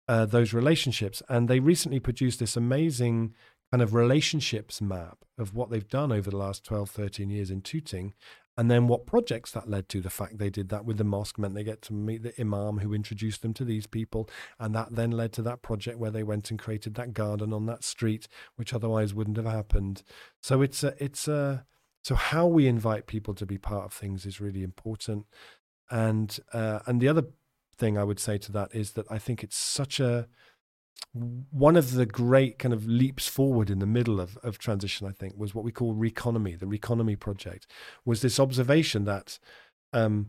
uh, those relationships, and they recently produced this amazing kind of relationships map of what they've done over the last 12, 13 years in Tooting and then what projects that led to. The fact they did that with the mosque meant they get to meet the imam who introduced them to these people. And that then led to that project where they went and created that garden on that street, which otherwise wouldn't have happened. So it's a, it's a, so how we invite people to be part of things is really important. And, uh, and the other thing I would say to that is that I think it's such a, one of the great kind of leaps forward in the middle of, of transition, I think, was what we call Reconomy. The Reconomy project was this observation that um,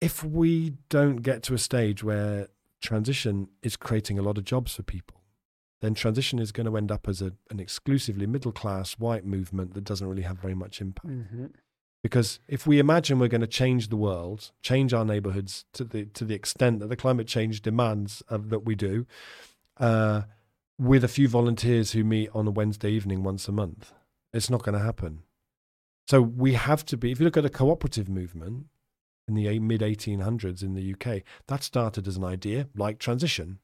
if we don't get to a stage where transition is creating a lot of jobs for people, then transition is going to end up as a, an exclusively middle class white movement that doesn't really have very much impact. Mm-hmm. Because if we imagine we're going to change the world, change our neighborhoods to the to the extent that the climate change demands of, that we do, uh, with a few volunteers who meet on a Wednesday evening once a month, it's not going to happen. So we have to be. If you look at a cooperative movement in the mid 1800s in the UK, that started as an idea like transition.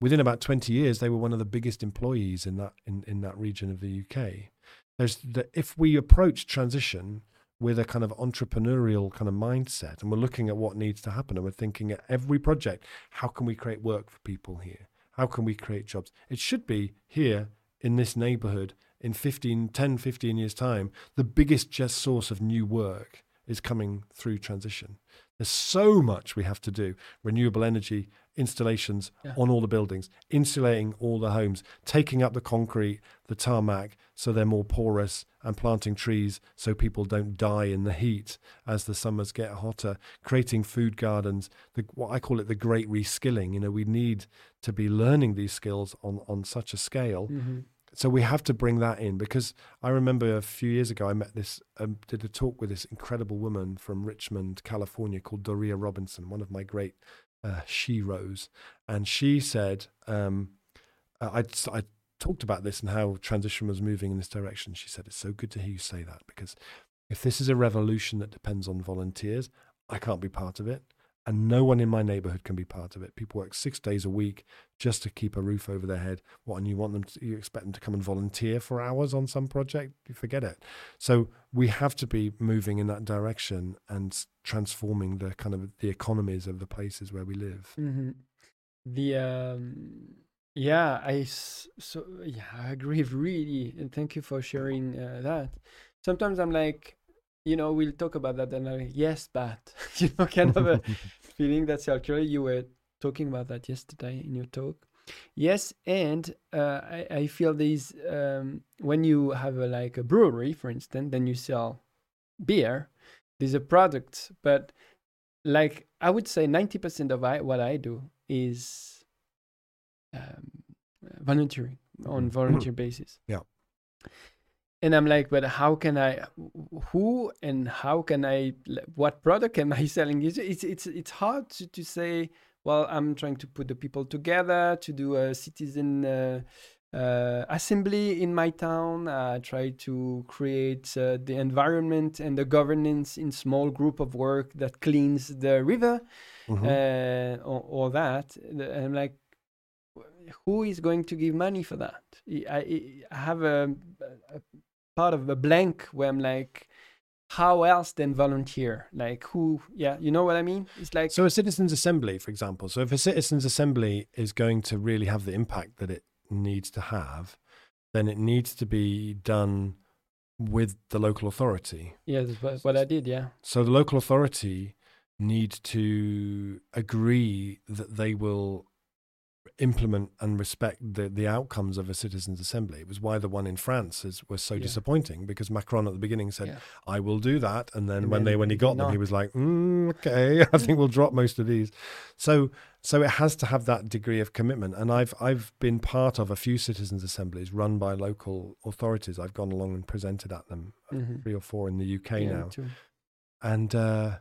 Within about 20 years, they were one of the biggest employees in that in, in that region of the UK. There's the, if we approach transition with a kind of entrepreneurial kind of mindset and we're looking at what needs to happen and we're thinking at every project how can we create work for people here? How can we create jobs? It should be here in this neighborhood in 15 10 15 years time the biggest just source of new work is coming through transition. There's so much we have to do. Renewable energy installations yeah. on all the buildings, insulating all the homes, taking up the concrete, the tarmac, so they're more porous, and planting trees so people don't die in the heat as the summers get hotter, creating food gardens, the, what I call it the great reskilling. You know, we need to be learning these skills on, on such a scale. Mm-hmm. So we have to bring that in because I remember a few years ago I met this, um, did a talk with this incredible woman from Richmond, California called Doria Robinson, one of my great uh, She Rose, and she said, um, I, I talked about this and how transition was moving in this direction. She said, It's so good to hear you say that because if this is a revolution that depends on volunteers, I can't be part of it and no one in my neighborhood can be part of it. People work six days a week just to keep a roof over their head. What, and you want them to, you expect them to come and volunteer for hours on some project? You forget it. So we have to be moving in that direction and transforming the kind of the economies of the places where we live. Mm-hmm. The, um, yeah, I, so, yeah, I agree really. And thank you for sharing uh, that. Sometimes I'm like, you know, we'll talk about that. And I'm like, yes, but, you know, kind of a feeling that circular. You were talking about that yesterday in your talk. Yes, and uh, I, I feel these um, when you have a, like a brewery, for instance, then you sell beer. There's a product, but like I would say, ninety percent of I, what I do is um, volunteering on mm-hmm. volunteer basis. Yeah and i'm like but how can i who and how can i what product am i selling? It's it's it's, it's hard to, to say well i'm trying to put the people together to do a citizen uh, uh, assembly in my town. I try to create uh, the environment and the governance in small group of work that cleans the river mm-hmm. Uh, or, or, that. And i'm like who is going to give money for that? I, I have a, a part of a blank where I'm like, how else than volunteer? Like who? Yeah, you know what I mean? It's like so a citizens' assembly, for example. So if a citizens' assembly is going to really have the impact that it needs to have, then it needs to be done with the local authority. Yeah, that's what I did. Yeah. So the local authority need to agree that they will implement and respect the, the outcomes of a citizens' assembly. It was why the one in France is, was so yeah. disappointing because Macron at the beginning said, yeah. "I will do that," and then and when then they when he got not. them, he was like, mm, "Okay, I think we'll drop most of these." So so it has to have that degree of commitment. And I've I've been part of a few citizens' assemblies run by local authorities. I've gone along and presented at them, uh, mm-hmm. three or four in the UK yeah, now, and uh,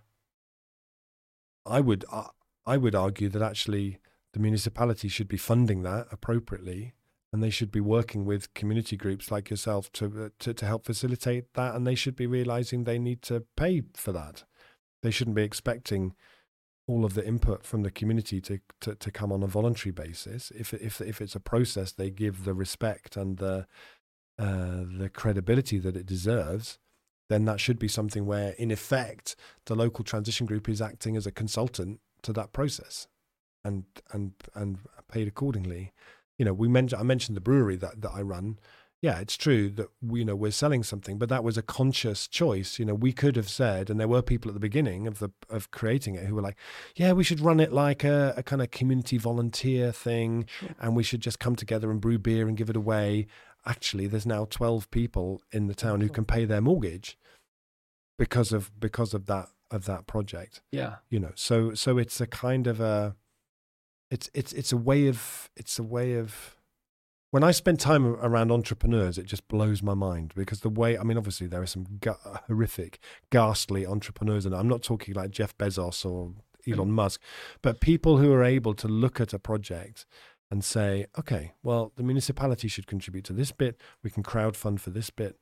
I would. Uh, I would argue that actually the municipality should be funding that appropriately and they should be working with community groups like yourself to, uh, to, to help facilitate that and they should be realizing they need to pay for that. They shouldn't be expecting all of the input from the community to, to, to come on a voluntary basis. If, if, if it's a process they give the respect and the, uh, the credibility that it deserves then that should be something where, in effect, the local transition group is acting as a consultant to that process, and and and paid accordingly. You know, we mentioned I mentioned the brewery that that I run. Yeah, it's true that we, you know we're selling something, but that was a conscious choice. You know, we could have said, and there were people at the beginning of the of creating it who were like, "Yeah, we should run it like a, a kind of community volunteer thing, Sure. and we should just come together and brew beer and give it away." Actually, there's now 12 people in the town who can pay their mortgage because of because of that of that project Yeah. you know so so it's a kind of a it's it's it's a way of it's a way of when i spend time around entrepreneurs it just blows my mind because the way i mean obviously there are some horrific ghastly entrepreneurs and i'm not talking like jeff bezos or mm-hmm. elon musk but people who are able to look at a project and say okay well the municipality should contribute to this bit. We can crowdfund for this bit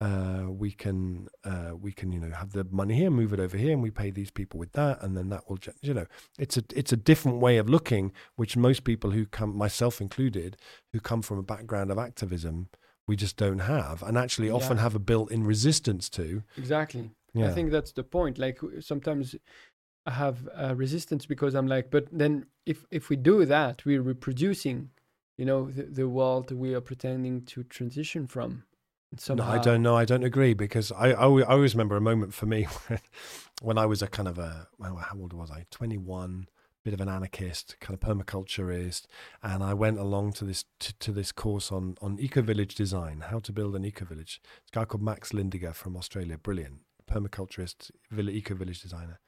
uh, we can uh, we can you know have the money here, move it over here, and we pay these people with that, and then that will you know it's a it's a different way of looking, which most people who come, myself included, who come from a background of activism, we just don't have, and actually often Yeah. have a built-in resistance to. Exactly. Yeah, I think that's the point. Like sometimes I have uh, resistance because I'm like, but then if if we do that, we're reproducing, you know, the, the world we are pretending to transition from. And No, I don't know. I don't agree because I, I, always, I always remember a moment for me when, I was a kind of a, well, how old was I? 21, bit of an anarchist, kind of permaculturist. And I went along to this, to, to this course on, on eco village design, how to build an eco village. This guy called Max Lindegger from Australia, brilliant permaculturist, vill- eco village designer.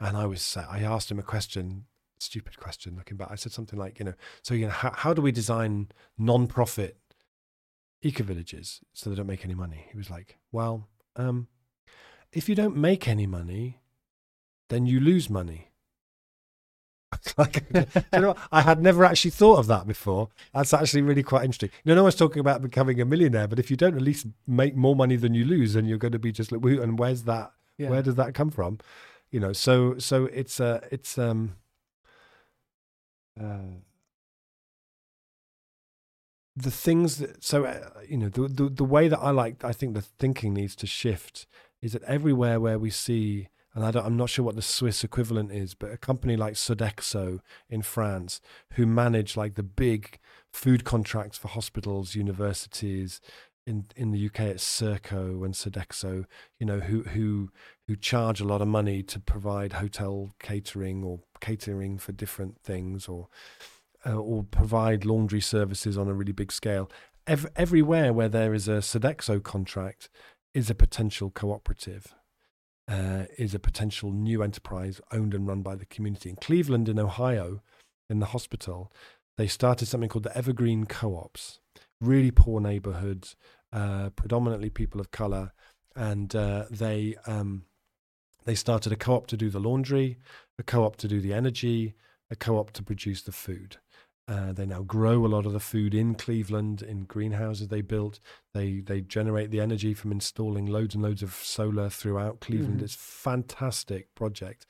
And I was, sa- I asked him a question, stupid question looking back. I said something like, you know, so, you know, how, how do we design non-profit eco villages so they don't make any money. He was like, well, um, if you don't make any money, then you lose money. like, you know. I had never actually thought of that before. That's actually really quite interesting. You know, no one's talking about becoming a millionaire, but if you don't at least make more money than you lose, then you're going to be just like, and where's that? Yeah. Where does that come from? You know, so so it's uh, it's um, uh, the things that so uh, you know the, the the way that I like I think the thinking needs to shift is that everywhere where we see and I I'm not sure what the Swiss equivalent is, but a company like Sodexo in France, who manage like the big food contracts for hospitals, universities, in in the UK it's Serco and Sodexo, you know, who who who charge a lot of money to provide hotel catering or catering for different things or uh, or provide laundry services on a really big scale. Ev- everywhere where there is a Sodexo contract is a potential cooperative, uh, is a potential new enterprise owned and run by the community. In Cleveland, in Ohio, in the hospital, they started something called the Evergreen Co-ops. Really poor neighborhoods, uh, predominantly people of color, and uh, they um, they started a co-op to do the laundry, a co-op to do the energy, a co-op to produce the food. Uh, they now grow a lot of the food in Cleveland in greenhouses they built. They they generate the energy from installing loads and loads of solar throughout Cleveland. Mhm. It's fantastic project.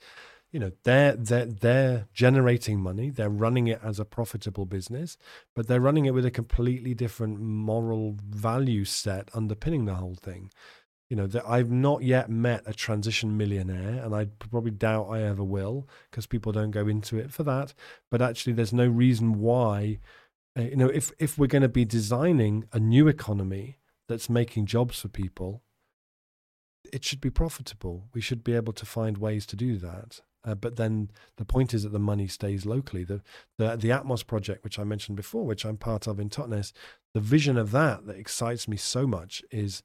You know, they're they're they're generating money. They're running it as a profitable business, but they're running it with a completely different moral value set underpinning the whole thing you know that I've not yet met a transition millionaire, and I probably doubt I ever will because people don't go into it for that. But actually, there's no reason why, uh, you know, if if we're going to be designing a new economy that's making jobs for people, it should be profitable. We should be able to find ways to do that. Uh, but then the point is that the money stays locally. The, the the Atmos project, which I mentioned before, which I'm part of in Totnes, the vision of that that excites me so much is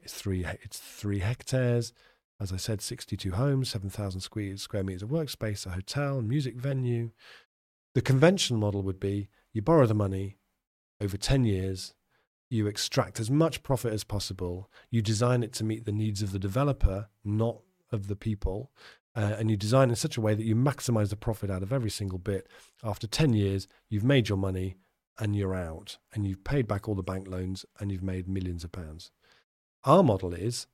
it's three it's three hectares. As I said, 62 homes, 7,000 square, square meters of workspace, a hotel, music venue. The conventional model would be you borrow the money over 10 years, you extract as much profit as possible, you design it to meet the needs of the developer, not of the people, uh, and you design in such a way that you maximize the profit out of every single bit. After 10 years, you've made your money and you're out, and you've paid back all the bank loans and you've made millions of pounds. Our model is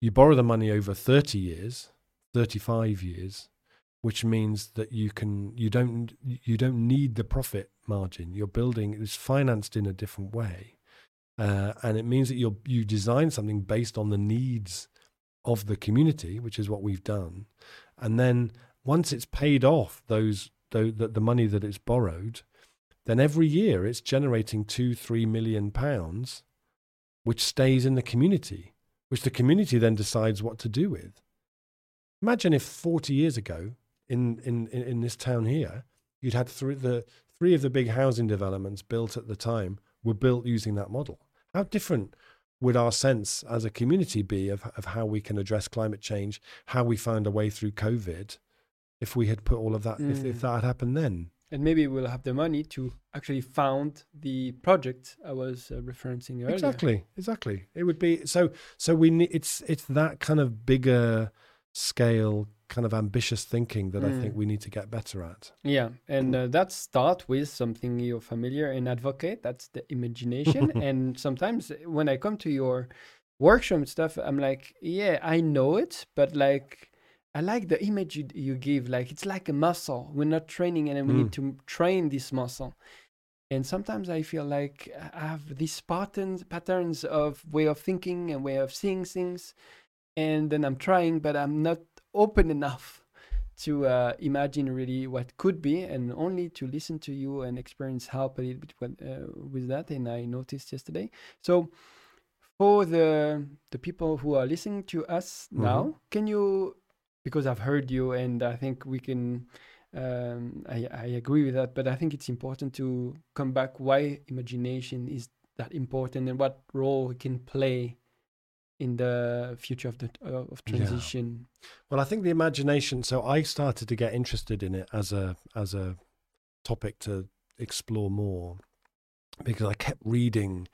you borrow the money over 30 years, 35 years, which means that you can you don't you don't need the profit margin. You're building is financed in a different way. Uh, and it means that you you design something based on the needs of the community, which is what we've done, and then once it's paid off those the, the money that it's borrowed, then every year it's generating two, three million pounds, which stays in the community, which the community then decides what to do with. Imagine if 40 years ago in, in, in this town here, you'd had three, the, three of the big housing developments built at the time were built using that model. How different would our sense as a community be of, of how we can address climate change, how we find a way through COVID, if we had put all of that, mm. if, if mm. that had happened then? And maybe we'll have the money to actually found the project I was uh, referencing earlier. Exactly, exactly. It would be so. So we need it's it's that kind of bigger scale, kind of ambitious thinking that mm. I think mm. we need to get better at. Yeah, and uh, that start with something you're familiar and advocate. That's the imagination. and sometimes when I come to your workshop stuff, I'm like, yeah, I know it, but like I like the image you, you give. Like it's like a muscle. We're not training, and we mm. need to train this muscle. And sometimes I feel like I have these patterns, patterns of way of thinking and way of seeing things, and then I'm trying, but I'm not open enough to uh, imagine really what could be, and only to listen to you and experience help a little bit with, uh, with that. And I noticed yesterday. So for the the people who are listening to us mm-hmm. now, can you because I've heard you, and I think we can. Um, I, I agree with that, but I think it's important to come back why imagination is that important and what role it can play in the future of the uh, of transition. Yeah. Well, I think the imagination. So I started to get interested in it as a as a topic to explore more because I kept reading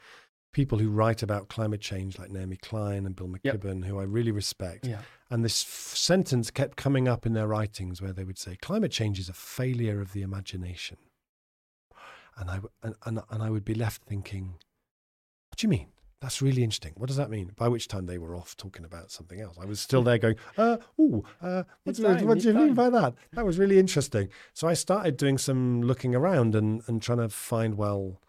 people who write about climate change, like Naomi Klein and Bill McKibben, yep. who I really respect. Yeah. And this f- sentence kept coming up in their writings where they would say, climate change is a failure of the imagination. And I, and, and, and I would be left thinking, what do you mean? That's really interesting. What does that mean? By which time they were off talking about something else. I was still there going, uh, ooh, uh, what, do, time, what do you time. mean by that? That was really interesting. So I started doing some looking around and, and trying to find, well,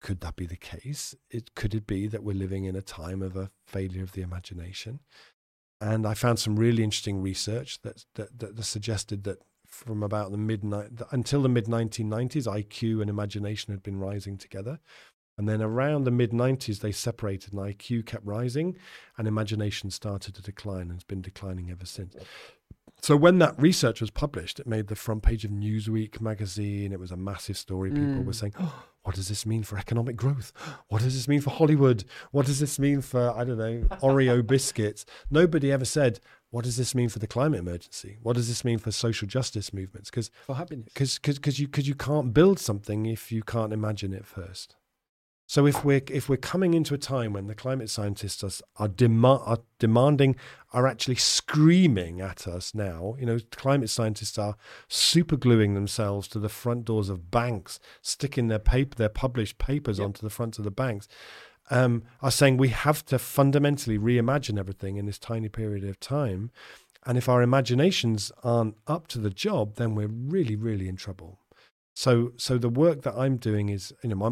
could that be the case? It, could it be that we're living in a time of a failure of the imagination? And I found some really interesting research that, that, that suggested that from about the mid until the mid 1990s, IQ and imagination had been rising together. And then around the mid 90s, they separated, and IQ kept rising, and imagination started to decline and has been declining ever since. So when that research was published, it made the front page of Newsweek magazine. It was a massive story. People mm. were saying, oh, "What does this mean for economic growth? What does this mean for Hollywood? What does this mean for I don't know Oreo biscuits?" Nobody ever said, "What does this mean for the climate emergency? What does this mean for social justice movements?" Because for happiness, because you because you can't build something if you can't imagine it first. So if we're if we're coming into a time when the climate scientists are are, dema- are demanding are actually screaming at us now, you know, climate scientists are supergluing themselves to the front doors of banks, sticking their paper, their published papers yep. onto the fronts of the banks, um, are saying we have to fundamentally reimagine everything in this tiny period of time. And if our imaginations aren't up to the job, then we're really, really in trouble. So, so the work that I'm doing is, you know, my,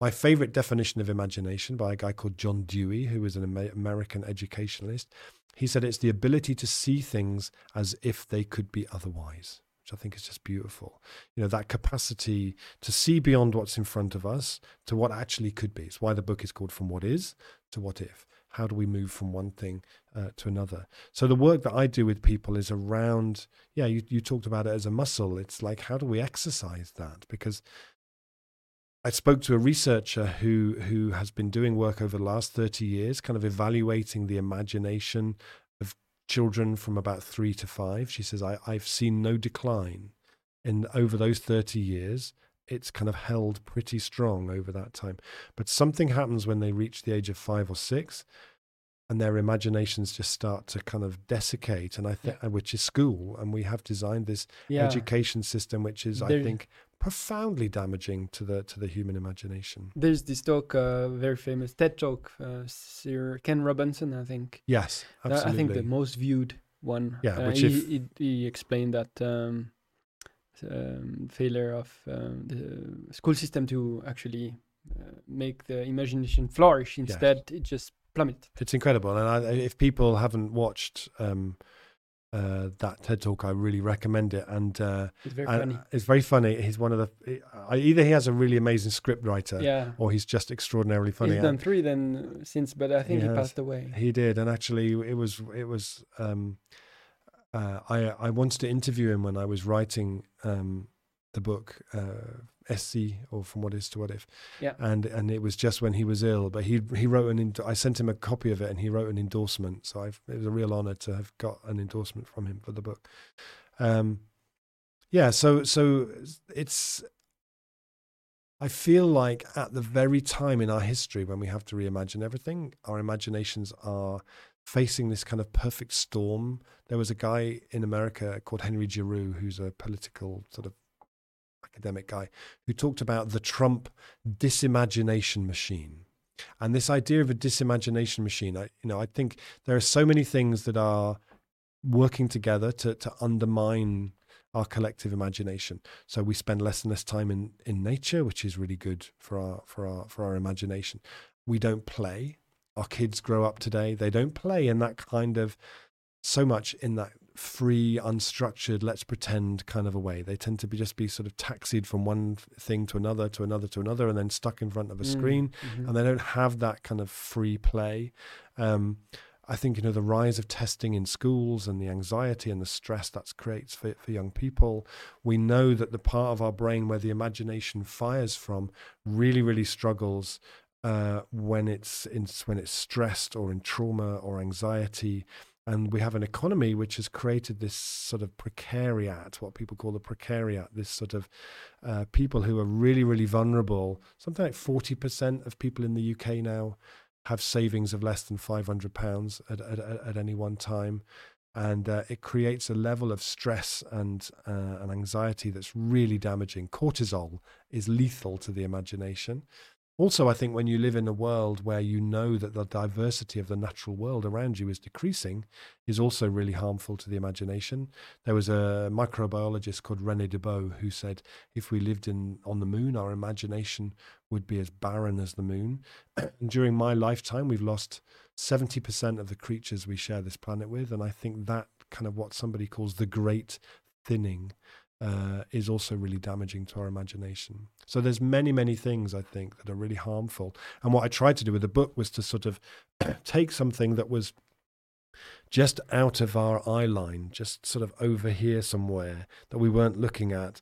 my favorite definition of imagination by a guy called John Dewey, who is an American educationalist. He said it's the ability to see things as if they could be otherwise, which I think is just beautiful. You know, that capacity to see beyond what's in front of us to what actually could be. It's why the book is called From What Is to What If how do we move from one thing uh, to another so the work that i do with people is around yeah you, you talked about it as a muscle it's like how do we exercise that because I spoke to a researcher who who has been doing work over the last 30 years, kind of evaluating the imagination of children from about three to five. She says, I, I've seen no decline in over those 30 years it's kind of held pretty strong over that time. But something happens when they reach the age of five or six, and their imaginations just start to kind of desiccate. And I think, yeah. which is school, and we have designed this yeah. education system, which is, there, I think, profoundly damaging to the to the human imagination. There's this talk, uh, very famous TED talk, uh, Sir Ken Robinson, I think. Yes, absolutely. I think the most viewed one. Yeah, uh, he, he, he, explained that. Um, um, failure of um, the school system to actually uh, make the imagination flourish. Instead, yes. it just plummet. It's incredible, and I, if people haven't watched um, uh, that TED talk, I really recommend it. And uh, It's very and funny. It's very funny. He's one of the I- either he has a really amazing script writer, Yeah. or he's just extraordinarily funny. He's done three then since, but I think He he, has. passed away. He did, and actually, it was it was. Um, uh, I I wanted to interview him when I was writing um, the book uh, SC or From What Is to What If. Yeah. And and it was just when he was ill, but he he wrote an. I sent him a copy of it, and he wrote an endorsement. So I've, it was a real honor to have got an endorsement from him for the book. Um, yeah. So so it's. I feel like at the very time in our history when we have to reimagine everything, our imaginations are facing this kind of perfect storm. There was a guy in America called Henry Giroux, who's a political sort of academic guy, who talked about the Trump disimagination machine. And this idea of a disimagination machine, I, you know, I think there are so many things that are working together to, to undermine our collective imagination. So we spend less and less time in, in nature, which is really good for our for our for our imagination. We don't play. Our kids grow up today. They don't play in that kind of so much in that free, unstructured, let's pretend kind of a way. They tend to be just be sort of taxied from one thing to another to another to another and then stuck in front of a Mm, screen mhm. and they don't have that kind of free play. Um, I think you know the rise of testing in schools and the anxiety and the stress that creates for, for young people. We know that the part of our brain where the imagination fires from really, really struggles uh, when it's in, when it's stressed or in trauma or anxiety. And we have an economy which has created this sort of precariat, what people call the precariat, this sort of uh, people who are really, really vulnerable. Something like 40% of people in the UK now have savings of less than 500 pounds at, at, at any one time. And uh, it creates a level of stress and, uh, and anxiety that's really damaging. Cortisol is lethal to the imagination. Also, I think when you live in a world where you know that the diversity of the natural world around you is decreasing, is also really harmful to the imagination. There was a microbiologist called René Dubos who said if we lived in on the moon, our imagination would be as barren as the moon. and during my lifetime, we've lost 70% of the creatures we share this planet with. And I think that kind of what somebody calls the great thinning uh, is also really damaging to our imagination. So there's many, many things I think that are really harmful. And what I tried to do with the book was to sort of take something that was just out of our eye line, just sort of over here somewhere that we weren't looking at,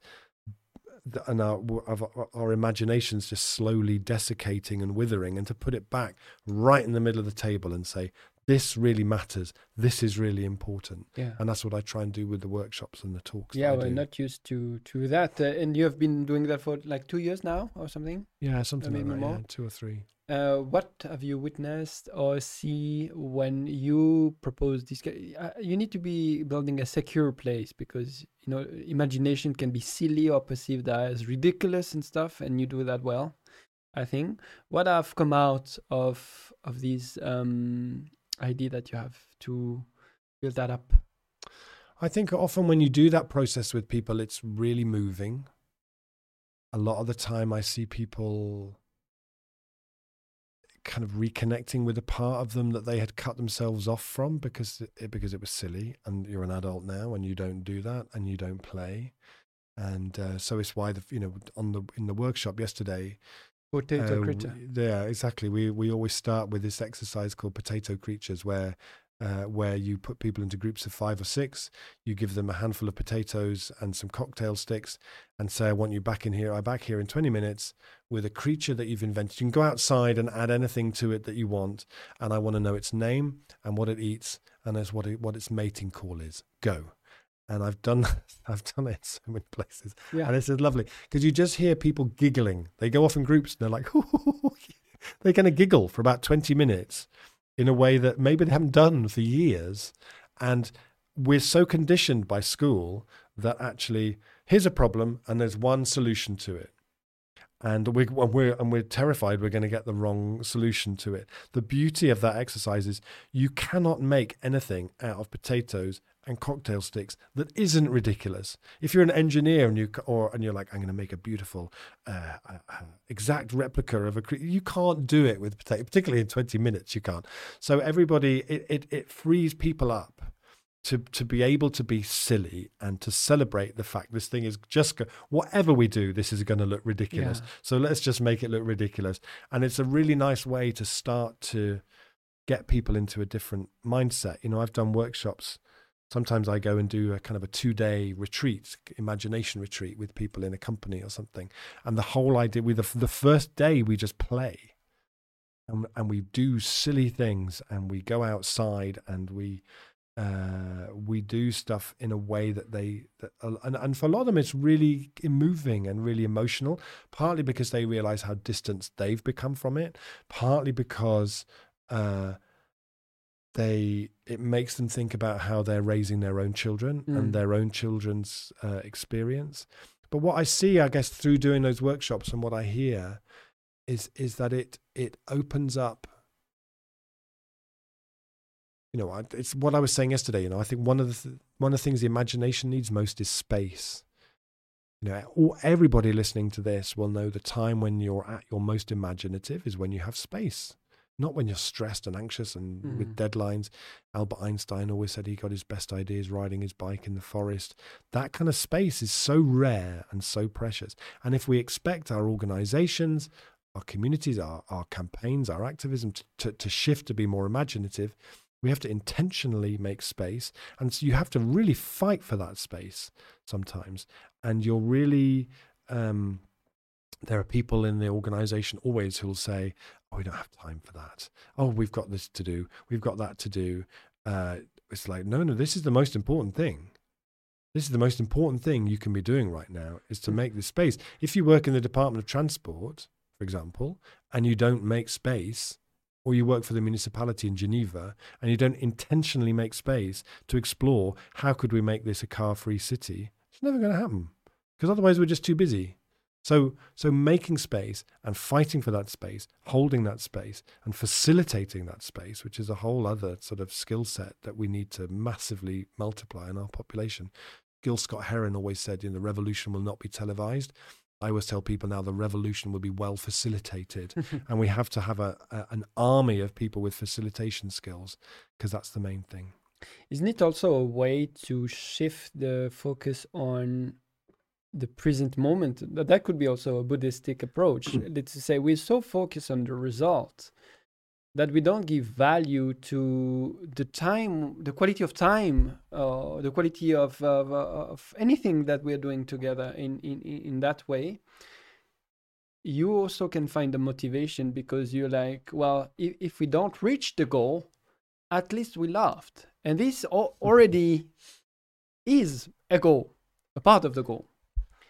and our, our, our imaginations just slowly desiccating and withering, and to put it back right in the middle of the table and say, this really matters. This is really important. Yeah. And that's what I try and do with the workshops and the talks. Yeah, we're do. not used to to that, uh, and you have been doing that for like two years now, or something. Yeah, something like maybe that. more. Yeah, two or three. Uh, what have you witnessed or see when you propose this? Uh, you need to be building a secure place because you know imagination can be silly or perceived as ridiculous and stuff, and you do that well. I think. What have come out of of this um, idea that you have to build that up? I think often when you do that process with people, it's really moving. A lot of the time, I see people kind of reconnecting with a part of them that they had cut themselves off from because it, because it was silly. And you're an adult now, and you don't do that, and you don't play. And uh, so it's why the you know on the in the workshop yesterday, Potato uh, critter. w- Yeah, exactly. We we always start with this exercise called potato creatures, where uh, where you put people into groups of five or six. You give them a handful of potatoes and some cocktail sticks, and say, "I want you back in here. I'm back here in 20 minutes with a creature that you've invented. You can go outside and add anything to it that you want, and I want to know its name and what it eats and as what it, what its mating call is. Go." And I've done I've done it so many places. Yeah. And this is lovely because you just hear people giggling. They go off in groups and they're like, they're going to giggle for about 20 minutes in a way that maybe they haven't done for years. And we're so conditioned by school that actually, here's a problem and there's one solution to it. And we, and we're and we're terrified we're going to get the wrong solution to it. The beauty of that exercise is you cannot make anything out of potatoes and cocktail sticks that isn't ridiculous. If you're an engineer and you or and you're like, I'm going to make a beautiful, uh, uh, uh exact replica of a, you can't do it with potato, particularly in 20 minutes. You can't. So everybody, it it, it frees people up to to be able to be silly and to celebrate the fact this thing is just whatever we do this is going to look ridiculous. Yeah. so let's just make it look ridiculous. And it's a really nice way to start to get people into a different mindset. You know i've done workshops. Sometimes i go and do a kind of a two day retreat imagination retreat with people in a company or something. And the whole idea with the, the first day we just play. And, and we do silly things and we go outside and we uh, we do stuff in a way that they that, uh, and, and for a lot of them it's really moving and really emotional partly because they realize how distant they've become from it partly because uh, they it makes them think about how they're raising their own children mm. and their own children's uh, experience but what i see i guess through doing those workshops and what i hear is is that it it opens up you know, it's what I was saying yesterday. You know, I think one of the th- one of the things the imagination needs most is space. You know, all, everybody listening to this will know the time when you're at your most imaginative is when you have space, not when you're stressed and anxious and mm. with deadlines. Albert Einstein always said he got his best ideas riding his bike in the forest. That kind of space is so rare and so precious. And if we expect our organizations, our communities, our, our campaigns, our activism to, to, to shift to be more imaginative, we have to intentionally make space. And so you have to really fight for that space sometimes. And you're really, um, there are people in the organization always who'll say, Oh, we don't have time for that. Oh, we've got this to do. We've got that to do. Uh, it's like, no, no, this is the most important thing. This is the most important thing you can be doing right now is to make this space. If you work in the Department of Transport, for example, and you don't make space, or you work for the municipality in Geneva and you don't intentionally make space to explore how could we make this a car-free city, it's never going to happen because otherwise we're just too busy. So, so making space and fighting for that space, holding that space, and facilitating that space, which is a whole other sort of skill set that we need to massively multiply in our population. Gil Scott Heron always said, "You know, the revolution will not be televised." I always tell people now the revolution will be well facilitated, and we have to have a, a, an army of people with facilitation skills because that's the main thing. Isn't it also a way to shift the focus on the present moment? That that could be also a Buddhistic approach. Mm. to say we're so focused on the result that we don't give value to the time, the quality of time, uh, the quality of, of, of anything that we're doing together in, in, in that way, you also can find the motivation because you're like, well, if, if we don't reach the goal, at least we laughed. And this already is a goal, a part of the goal.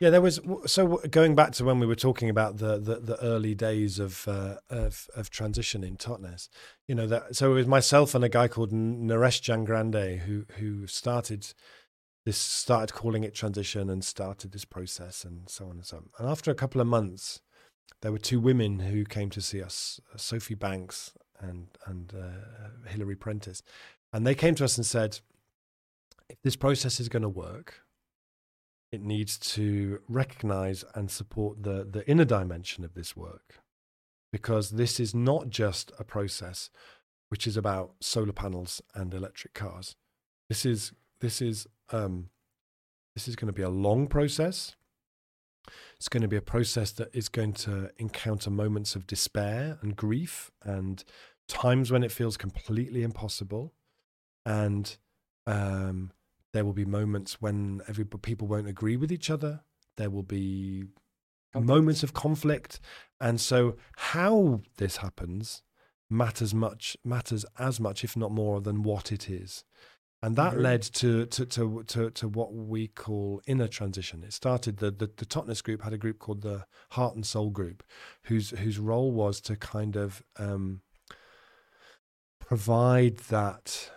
Yeah, there was. So going back to when we were talking about the the, the early days of, uh, of of transition in Totnes, you know that. So it was myself and a guy called Naresh Giangrande who who started this, started calling it transition, and started this process, and so on and so on. And after a couple of months, there were two women who came to see us, Sophie Banks and and uh, Hilary Prentice, and they came to us and said, if this process is going to work it needs to recognize and support the, the inner dimension of this work. Because this is not just a process which is about solar panels and electric cars. This is this is um, this is going to be a long process. It's going to be a process that is going to encounter moments of despair and grief and times when it feels completely impossible. And um, there will be moments when every people won't agree with each other. There will be conflict. moments of conflict, and so how this happens matters much matters as much, if not more, than what it is. And that mm-hmm. led to, to, to, to, to what we call inner transition. It started, the, the, the Totnes group had a group called the Heart and Soul Group, whose, whose role was to kind of um, provide that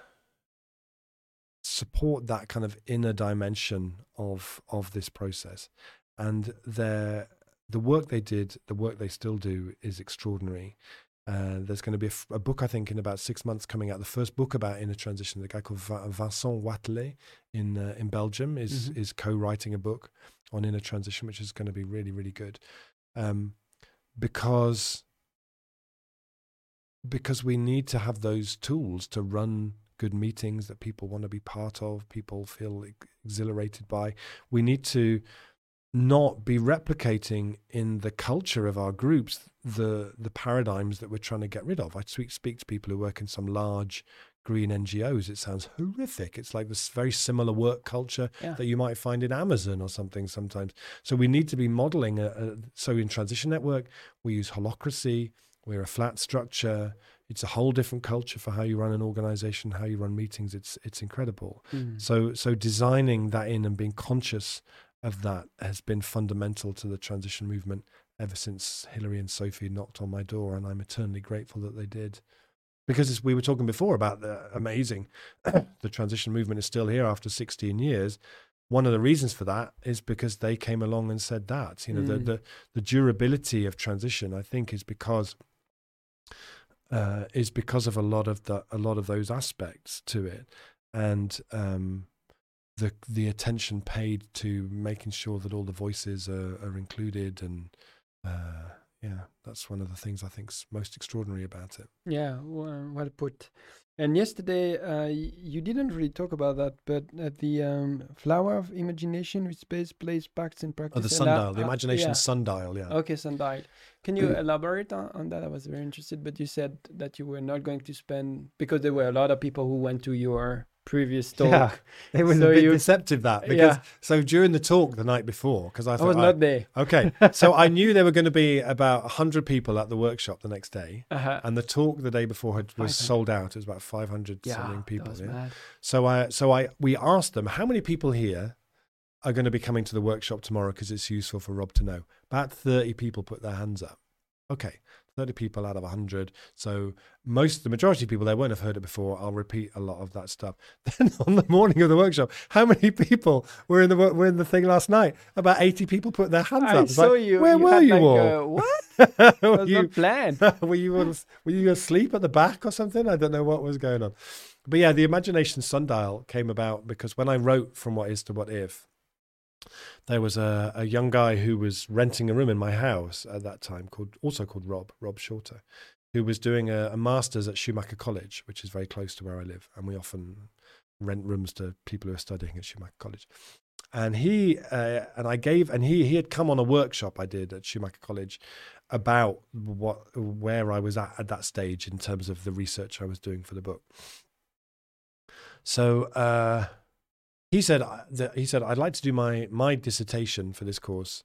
support that kind of inner dimension of of this process and their the work they did, the work they still do, is extraordinary. Uh, there's going to be a, f- a book, I think, in about six months coming out. The first book about inner transition. The guy called Vincent Watelet in uh, in Belgium is Mhm. is co-writing a book on inner transition, which is going to be really really good, um, because because we need to have those tools to run good meetings that people want to be part of, people feel exhilarated by. We need to not be replicating in the culture of our groups the the paradigms that we're trying to get rid of. I speak speak to people who work in some large green NGOs. It sounds horrific. It's like this very similar work culture Yeah. that you might find in Amazon or something sometimes. So we need to be modeling. A, a, so in Transition Network, we use holacracy. We're a flat structure. It's a whole different culture for how you run an organization, how you run meetings. It's it's incredible. Mm. So so designing that in and being conscious of that has been fundamental to the transition movement ever since Hilary and Sophie knocked on my door, and I'm eternally grateful that they did. Because as we were talking before about the amazing, the transition movement is still here after 16 years. One of the reasons for that is because they came along and said that. You know, the, Mm. the the durability of transition, I think, is because uh, is because of a lot of the a lot of those aspects to it, and um, the the attention paid to making sure that all the voices are, are included, and uh, yeah, that's one of the things I think's most extraordinary about it. Yeah, well, well put. And yesterday, uh, you didn't really talk about that, but at the um, Flower of Imagination with Space, Place, Pacts, and Practice. Oh, the sundial, the uh, imagination yeah. sundial, yeah. Okay, sundial. Can you elaborate on, on that? I was very interested, but you said that you were not going to spend because there were a lot of people who went to your previous talk. Yeah, It was So a bit you- deceptive that because Yeah. so during the talk the night before because I I thought was I- not there. okay so I knew there were going to be about hundred people at the workshop the next day Uh-huh. and the talk the day before had, was sold out. It was about five hundred yeah, something that people. was yeah? mad. So I so I we asked them how many people here are going to be coming to the workshop tomorrow because it's useful for Rob to know. About thirty people put their hands up. Okay, thirty people out of hundred. So most the majority of people there won't have heard it before. I'll repeat a lot of that stuff. Then on the morning of the workshop, how many people were in the were in the thing last night? About eighty people put their hands I up. It's saw like, you. Where you were you like, all? Uh, what? were was you not planned. were you all, were you asleep at the back or something? I don't know what was going on. But yeah, the imagination sundial came about because when I wrote from what is to what if, there was a, a young guy who was renting a room in my house at that time called also called Rob, Rob Shorter, who was doing a, a master's at Schumacher College, which is very close to where I live, and we often rent rooms to people who are studying at Schumacher College. And he uh, and I gave and he he had come on a workshop I did at Schumacher College about what where I was at at that stage in terms of the research I was doing for the book. So uh, he said uh, he said I'd like to do my my dissertation for this course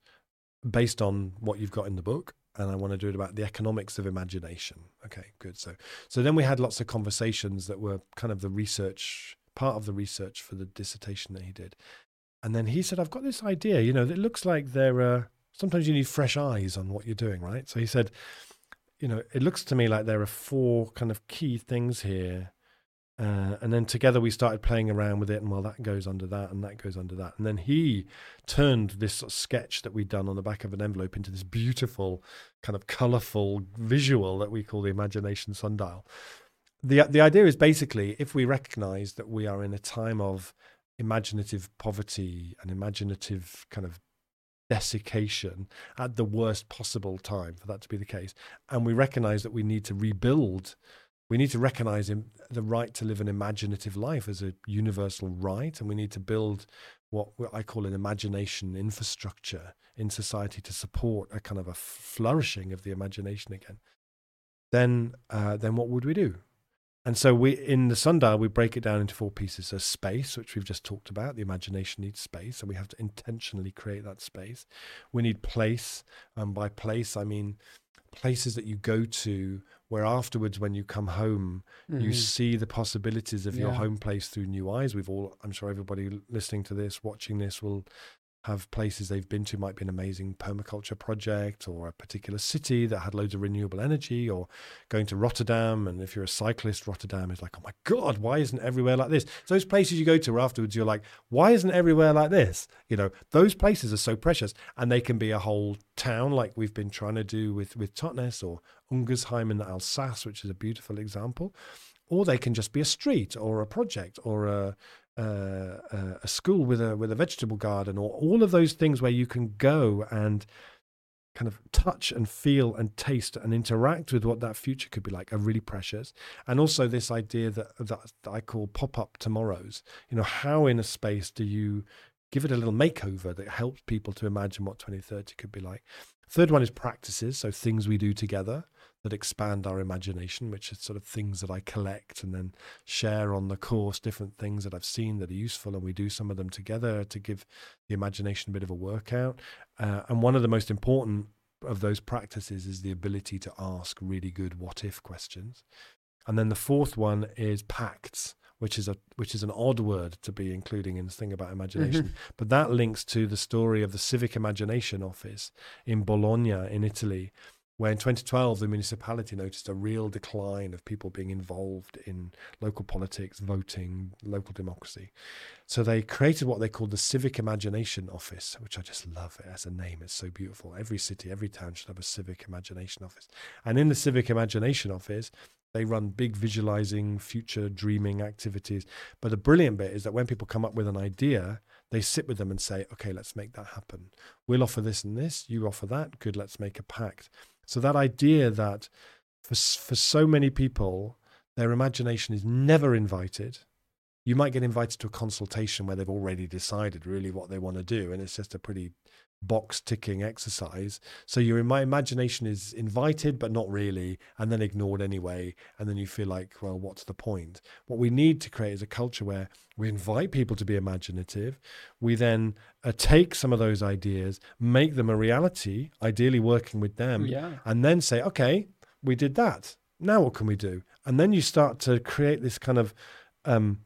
based on what you've got in the book and I want to do it about the economics of imagination. Okay, good. So so then we had lots of conversations that were kind of the research part of the research for the dissertation that he did. And then he said I've got this idea, you know, it looks like there are sometimes you need fresh eyes on what you're doing, right? So he said, you know, it looks to me like there are four kind of key things here. Uh, and then together we started playing around with it, and well, that goes under that, and that goes under that. And then he turned this sort of sketch that we'd done on the back of an envelope into this beautiful, kind of colorful visual that we call the imagination sundial. The, the idea is basically if we recognize that we are in a time of imaginative poverty and imaginative kind of desiccation at the worst possible time for that to be the case. And we recognize that we need to rebuild, we need to recognize the right to live an imaginative life as a universal right. And we need to build what I call an imagination infrastructure in society to support a kind of a flourishing of the imagination again. Then, uh, then what would we do? And so we in the sundial we break it down into four pieces. So space, which we've just talked about, the imagination needs space, and we have to intentionally create that space. We need place, and by place I mean places that you go to where afterwards when you come home you Mhm. see the possibilities of your home place through new eyes. We've all I'm sure everybody listening to this, watching this will have places they've been to might be an amazing permaculture project or a particular city that had loads of renewable energy or going to Rotterdam and if you're a cyclist Rotterdam is like oh my god why isn't everywhere like this? So those places you go to afterwards you're like why isn't everywhere like this? You know those places are so precious and they can be a whole town like we've been trying to do with with Totnes or Ungersheim in Alsace which is a beautiful example or they can just be a street or a project or a uh, a school with a with a vegetable garden or all of those things where you can go and kind of touch and feel and taste and interact with what that future could be like are really precious. And also this idea that that, that I call pop-up tomorrows. You know how in a space do you give it a little makeover that helps people to imagine what 2030 could be like? Third one is practices so things we do together that expand our imagination, which are sort of things that I collect and then share on the course, different things that I've seen that are useful, and we do some of them together to give the imagination a bit of a workout. Uh, and one of the most important of those practices is the ability to ask really good what if questions. And then the fourth one is pacts, which is a which is an odd word to be including in this thing about imagination. Mm-hmm. But that links to the story of the Civic Imagination Office in Bologna in Italy, where in 2012 the municipality noticed a real decline of people being involved in local politics, voting, local democracy. So they created what they called the Civic Imagination Office, which I just love it as a name. It's so beautiful. Every city, every town should have a Civic Imagination Office. And in the Civic Imagination Office, they run big visualizing, future dreaming activities. But the brilliant bit is that when people come up with an idea, they sit with them and say, okay, let's make that happen. We'll offer this and this, you offer that. Good, let's make a pact. So that idea that for for so many people, their imagination is never invited. You might get invited to a consultation where they've already decided really what they want to do, and it's just a pretty box ticking exercise. So your my imagination is invited but not really, and then ignored anyway. And then you feel like, well, what's the point? What we need to create is a culture where we invite people to be imaginative. We then uh, take some of those ideas, make them a reality, ideally working with them, yeah. and then say, okay, we did that. Now what can we do? And then you start to create this kind of um,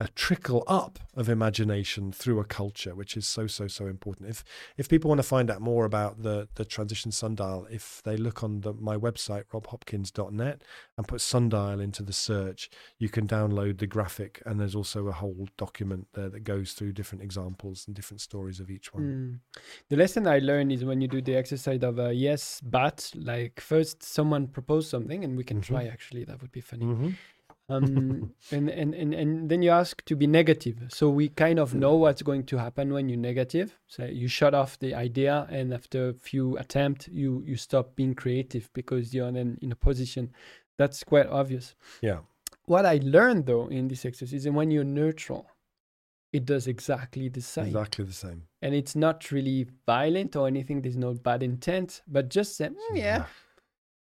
a trickle up of imagination through a culture, which is so so so important. If if people want to find out more about the the transition sundial, if they look on the, my website robhopkins.net and put sundial into the search, you can download the graphic, and there's also a whole document there that goes through different examples and different stories of each one. Mm. The lesson I learned is when you do the exercise of a yes but, like first someone propose something, and we can mm-hmm. try actually. That would be funny. Mm-hmm um, and, and, and, and then you ask to be negative. So we kind of know what's going to happen when you're negative. So you shut off the idea, and after a few attempts, you, you stop being creative because you're then in a position that's quite obvious. Yeah. What I learned though in this exercise is when you're neutral, it does exactly the same. Exactly the same. And it's not really violent or anything. There's no bad intent, but just say, mm, yeah. yeah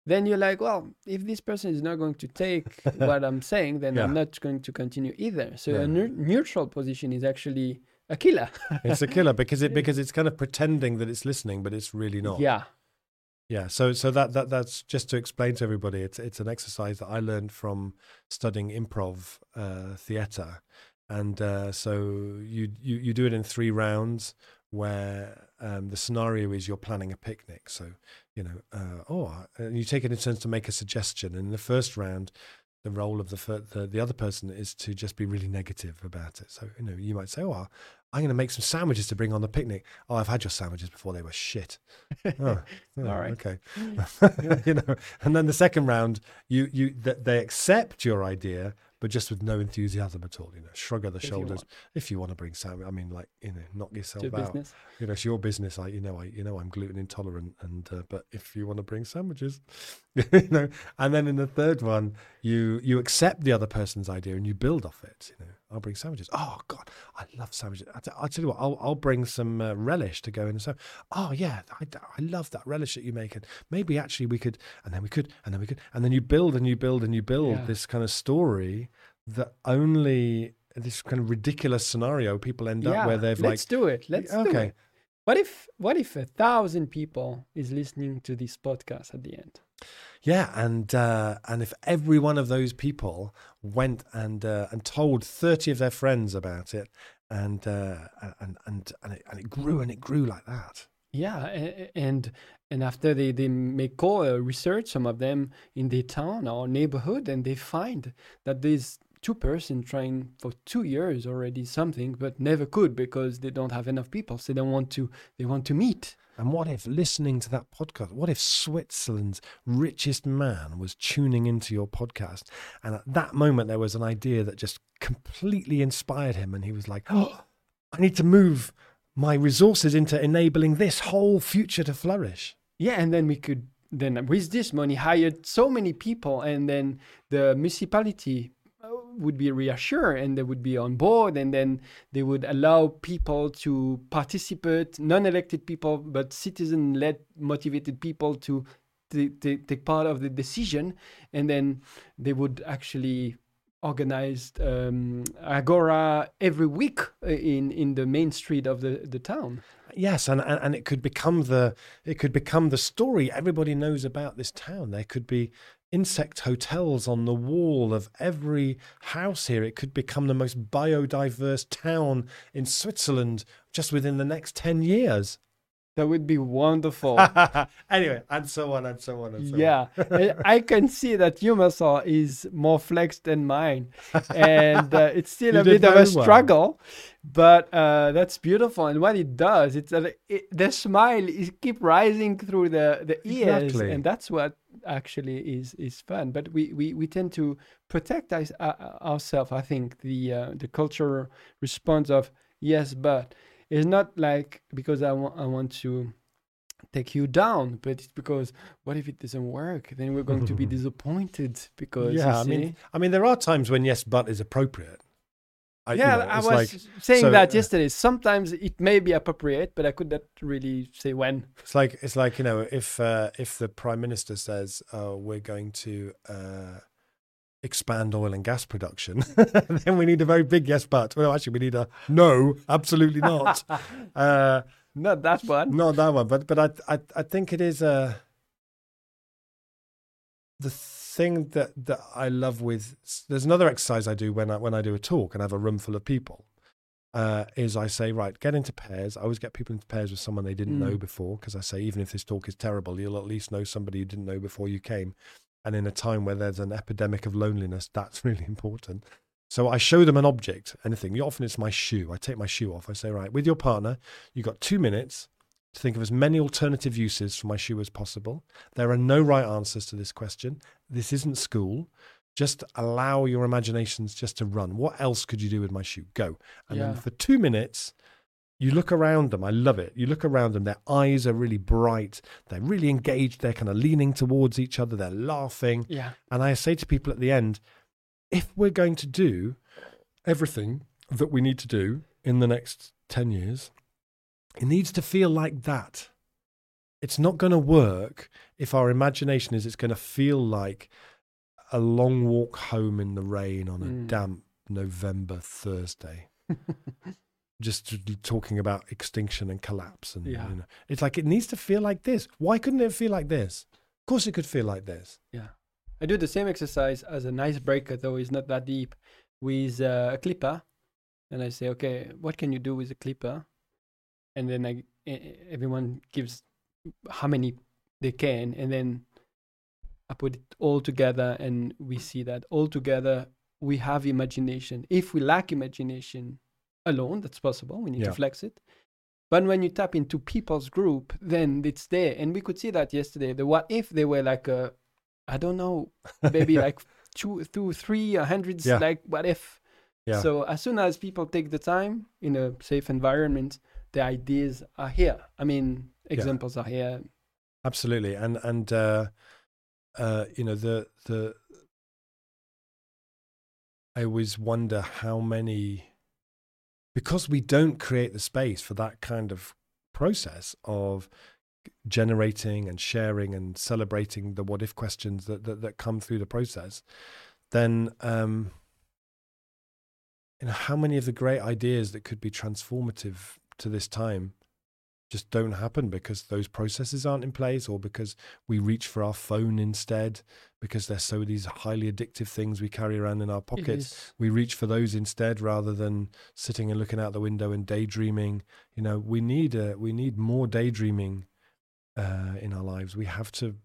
then you're like, well, if this person is not going to take what I'm saying, then yeah. I'm not going to continue either. So yeah. a ne- neutral position is actually a killer. it's a killer because it because it's kind of pretending that it's listening, but it's really not. Yeah. Yeah, so so that that that's just to explain to everybody. It's it's an exercise that I learned from studying improv uh, theater, and uh, so you you you do it in three rounds where um, the scenario is you're planning a picnic. So, you know, uh, oh, and you take it in turns to make a suggestion. And in the first round, the role of the, fir- the the other person is to just be really negative about it. So, you know, you might say, oh, I'm going to make some sandwiches to bring on the picnic. Oh, I've had your sandwiches before; they were shit. Oh, oh All right, okay. you know, and then the second round, you you th- they accept your idea, but just with no enthusiasm at all. You know, shrug of the if shoulders. You if you want to bring salmon, I mean, like you know, knock yourself out. Business. You know, it's your business. I, you know, I, you know, I'm gluten intolerant, and uh, but if you want to bring sandwiches, you know, and then in the third one, you you accept the other person's idea and you build off it. You know, I'll bring sandwiches. Oh God, I love sandwiches. I t- I'll tell you what, I'll I'll bring some uh, relish to go in. So, oh yeah, I, I love that relish that you make, and maybe actually we could, and then we could, and then we could, and then you build and you build and you build yeah. this kind of story that only this kind of ridiculous scenario people end yeah, up where they've let's like let's do it let's okay. do it what if what if a thousand people is listening to this podcast at the end Yeah, and uh, and if every one of those people went and uh, and told thirty of their friends about it, and uh, and and and it, and it grew and it grew like that. Yeah, and and after they they make call uh, research, some of them in their town or neighborhood, and they find that there's two person trying for two years already something, but never could because they don't have enough people. So they want to they want to meet. And what if listening to that podcast, what if Switzerland's richest man was tuning into your podcast? And at that moment, there was an idea that just completely inspired him. And he was like, oh, I need to move my resources into enabling this whole future to flourish. Yeah. And then we could, then with this money, hired so many people. And then the municipality would be reassured and they would be on board and then they would allow people to participate non-elected people but citizen-led motivated people to take part of the decision. And then they would actually organize um, agora every week uh, in in the main street of the the town. Yes and, and and it could become the it could become the story. Everybody knows about this town. There could be insect hotels on the wall of every house here. It could become the most biodiverse town in Switzerland just within the next 10 years. That would be wonderful. anyway, and so on and so on and so yeah. on. Yeah, I can see that your muscle is more flexed than mine, and uh, it's still a bit of a struggle, well. but uh, that's beautiful. And what it does, it's uh, it, the smile is keep rising through the the ears, exactly. and that's what actually is is fun. But we we, we tend to protect us, uh, ourselves. I think the uh, the cultural response of yes, but it's not like because I want I want to take you down, but it's because what if it doesn't work? Then we're going to be disappointed because yeah, I mean, I mean, there are times when yes, but is appropriate. I, yeah, you know, I was like, saying so, that yesterday. Sometimes it may be appropriate, but I could not really say when. It's like it's like you know, if uh, if the prime minister says, "Oh, we're going to uh, expand oil and gas production, then we need a very big yes, but. Well, actually, we need a no, absolutely not. uh, not that one. Not that one. But but I I, I think it is a. Uh, the thing that that I love with there's another exercise I do when I when I do a talk and I have a room full of people. Uh, is I say, right, get into pairs. I always get people into pairs with someone they didn't mm. know before because I say, even if this talk is terrible, you'll at least know somebody you didn't know before you came. And in a time where there's an epidemic of loneliness, that's really important. So I show them an object, anything. Often it's my shoe. I take my shoe off. I say, right, with your partner, you've got two minutes to think of as many alternative uses for my shoe as possible. There are no right answers to this question. This isn't school. Just allow your imaginations just to run. What else could you do with my shoe? Go. And yeah. then for two minutes, you look around them. I love it. You look around them. Their eyes are really bright. They're really engaged. They're kind of leaning towards each other. They're laughing. Yeah. And I say to people at the end, if we're going to do everything that we need to do in the next 10 years, it needs to feel like that. It's not going to work if our imagination is it's going to feel like a long walk home in the rain on a mm. damp November Thursday. just talking about extinction and collapse and yeah. you know it's like it needs to feel like this why couldn't it feel like this of course it could feel like this yeah i do the same exercise as an icebreaker though it's not that deep with uh, a clipper and i say okay what can you do with a clipper and then I, everyone gives how many they can, and then I put it all together, and we see that all together we have imagination. If we lack imagination alone, that's possible. We need yeah. to flex it. But when you tap into people's group, then it's there. And we could see that yesterday. The what if they were like a, I don't know, maybe like two, two, three, hundreds, yeah. like what if. Yeah. So as soon as people take the time in a safe environment, the ideas are here. I mean, examples yeah. are here. Absolutely, and and uh, uh, you know the the. I always wonder how many, because we don't create the space for that kind of process of generating and sharing and celebrating the what if questions that that, that come through the process, then um, you know how many of the great ideas that could be transformative to this time just don't happen because those processes aren't in place or because we reach for our phone instead because there's so these highly addictive things we carry around in our pockets. We reach for those instead rather than sitting and looking out the window and daydreaming. You know we need uh, we need more daydreaming uh, in our lives. We have to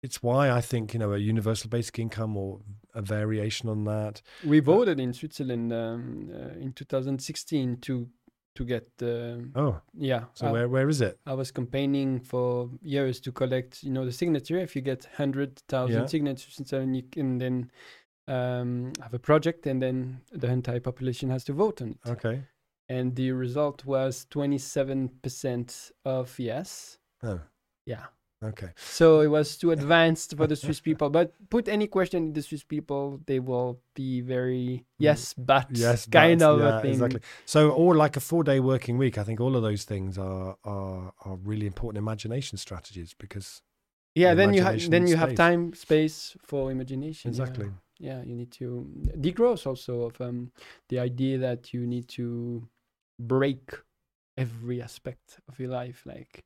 it's why i think you know a universal basic income or a variation on that We voted in Switzerland um, uh, in 2016 to to get the oh yeah. so I, where where is it I was campaigning for years to collect, you know, the signature. If you get hundred thousand Yeah. signatures in seven, you can then um, have a project, and then the entire population has to vote on it. okay And the result was twenty-seven percent of yes. oh Yeah. Okay So it was too advanced for the Swiss people. But put any question in the Swiss people, they will be very yes, but Mm. yes kind but- of yeah, a thing. exactly so or like a four day working week i think all of those things are are are really important imagination strategies because Yeah, then you have then you have time, space for imagination. yeah. exactly Yeah, you need to degrowth also of um, the idea that you need to break every aspect of your life, like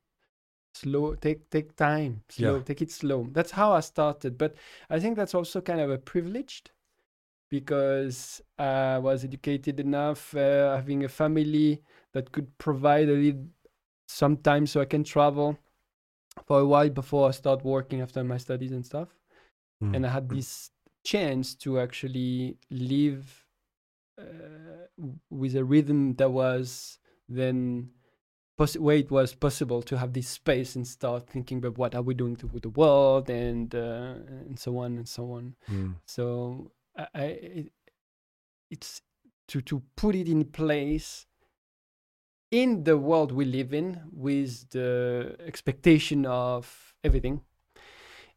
slow take take time slow Yeah. take it slow that's how i started but i think that's also kind of a privileged because i was educated enough uh, having a family that could provide a little some time so i can travel for a while before i start working after my studies and stuff Mm. and i had this chance to actually live uh, with a rhythm that was then poss- where it was possible to have this space and start thinking about what are we doing to with the world and uh, and so on and so on. Mm. so I, I it, it's to to put it in place in the world we live in with the expectation of everything.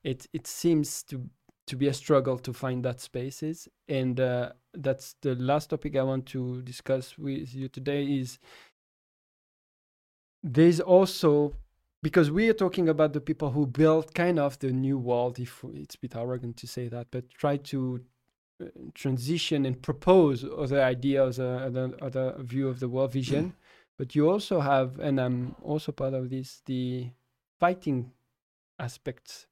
It it seems to to be a struggle to find that spaces. And uh, that's the last topic i want to discuss with you today is there's also because we are talking about the people who built kind of the new world if it's a bit arrogant to say that but try to uh, transition and propose other ideas uh, other, other view of the world vision but you also have and i'm also part of this the fighting aspects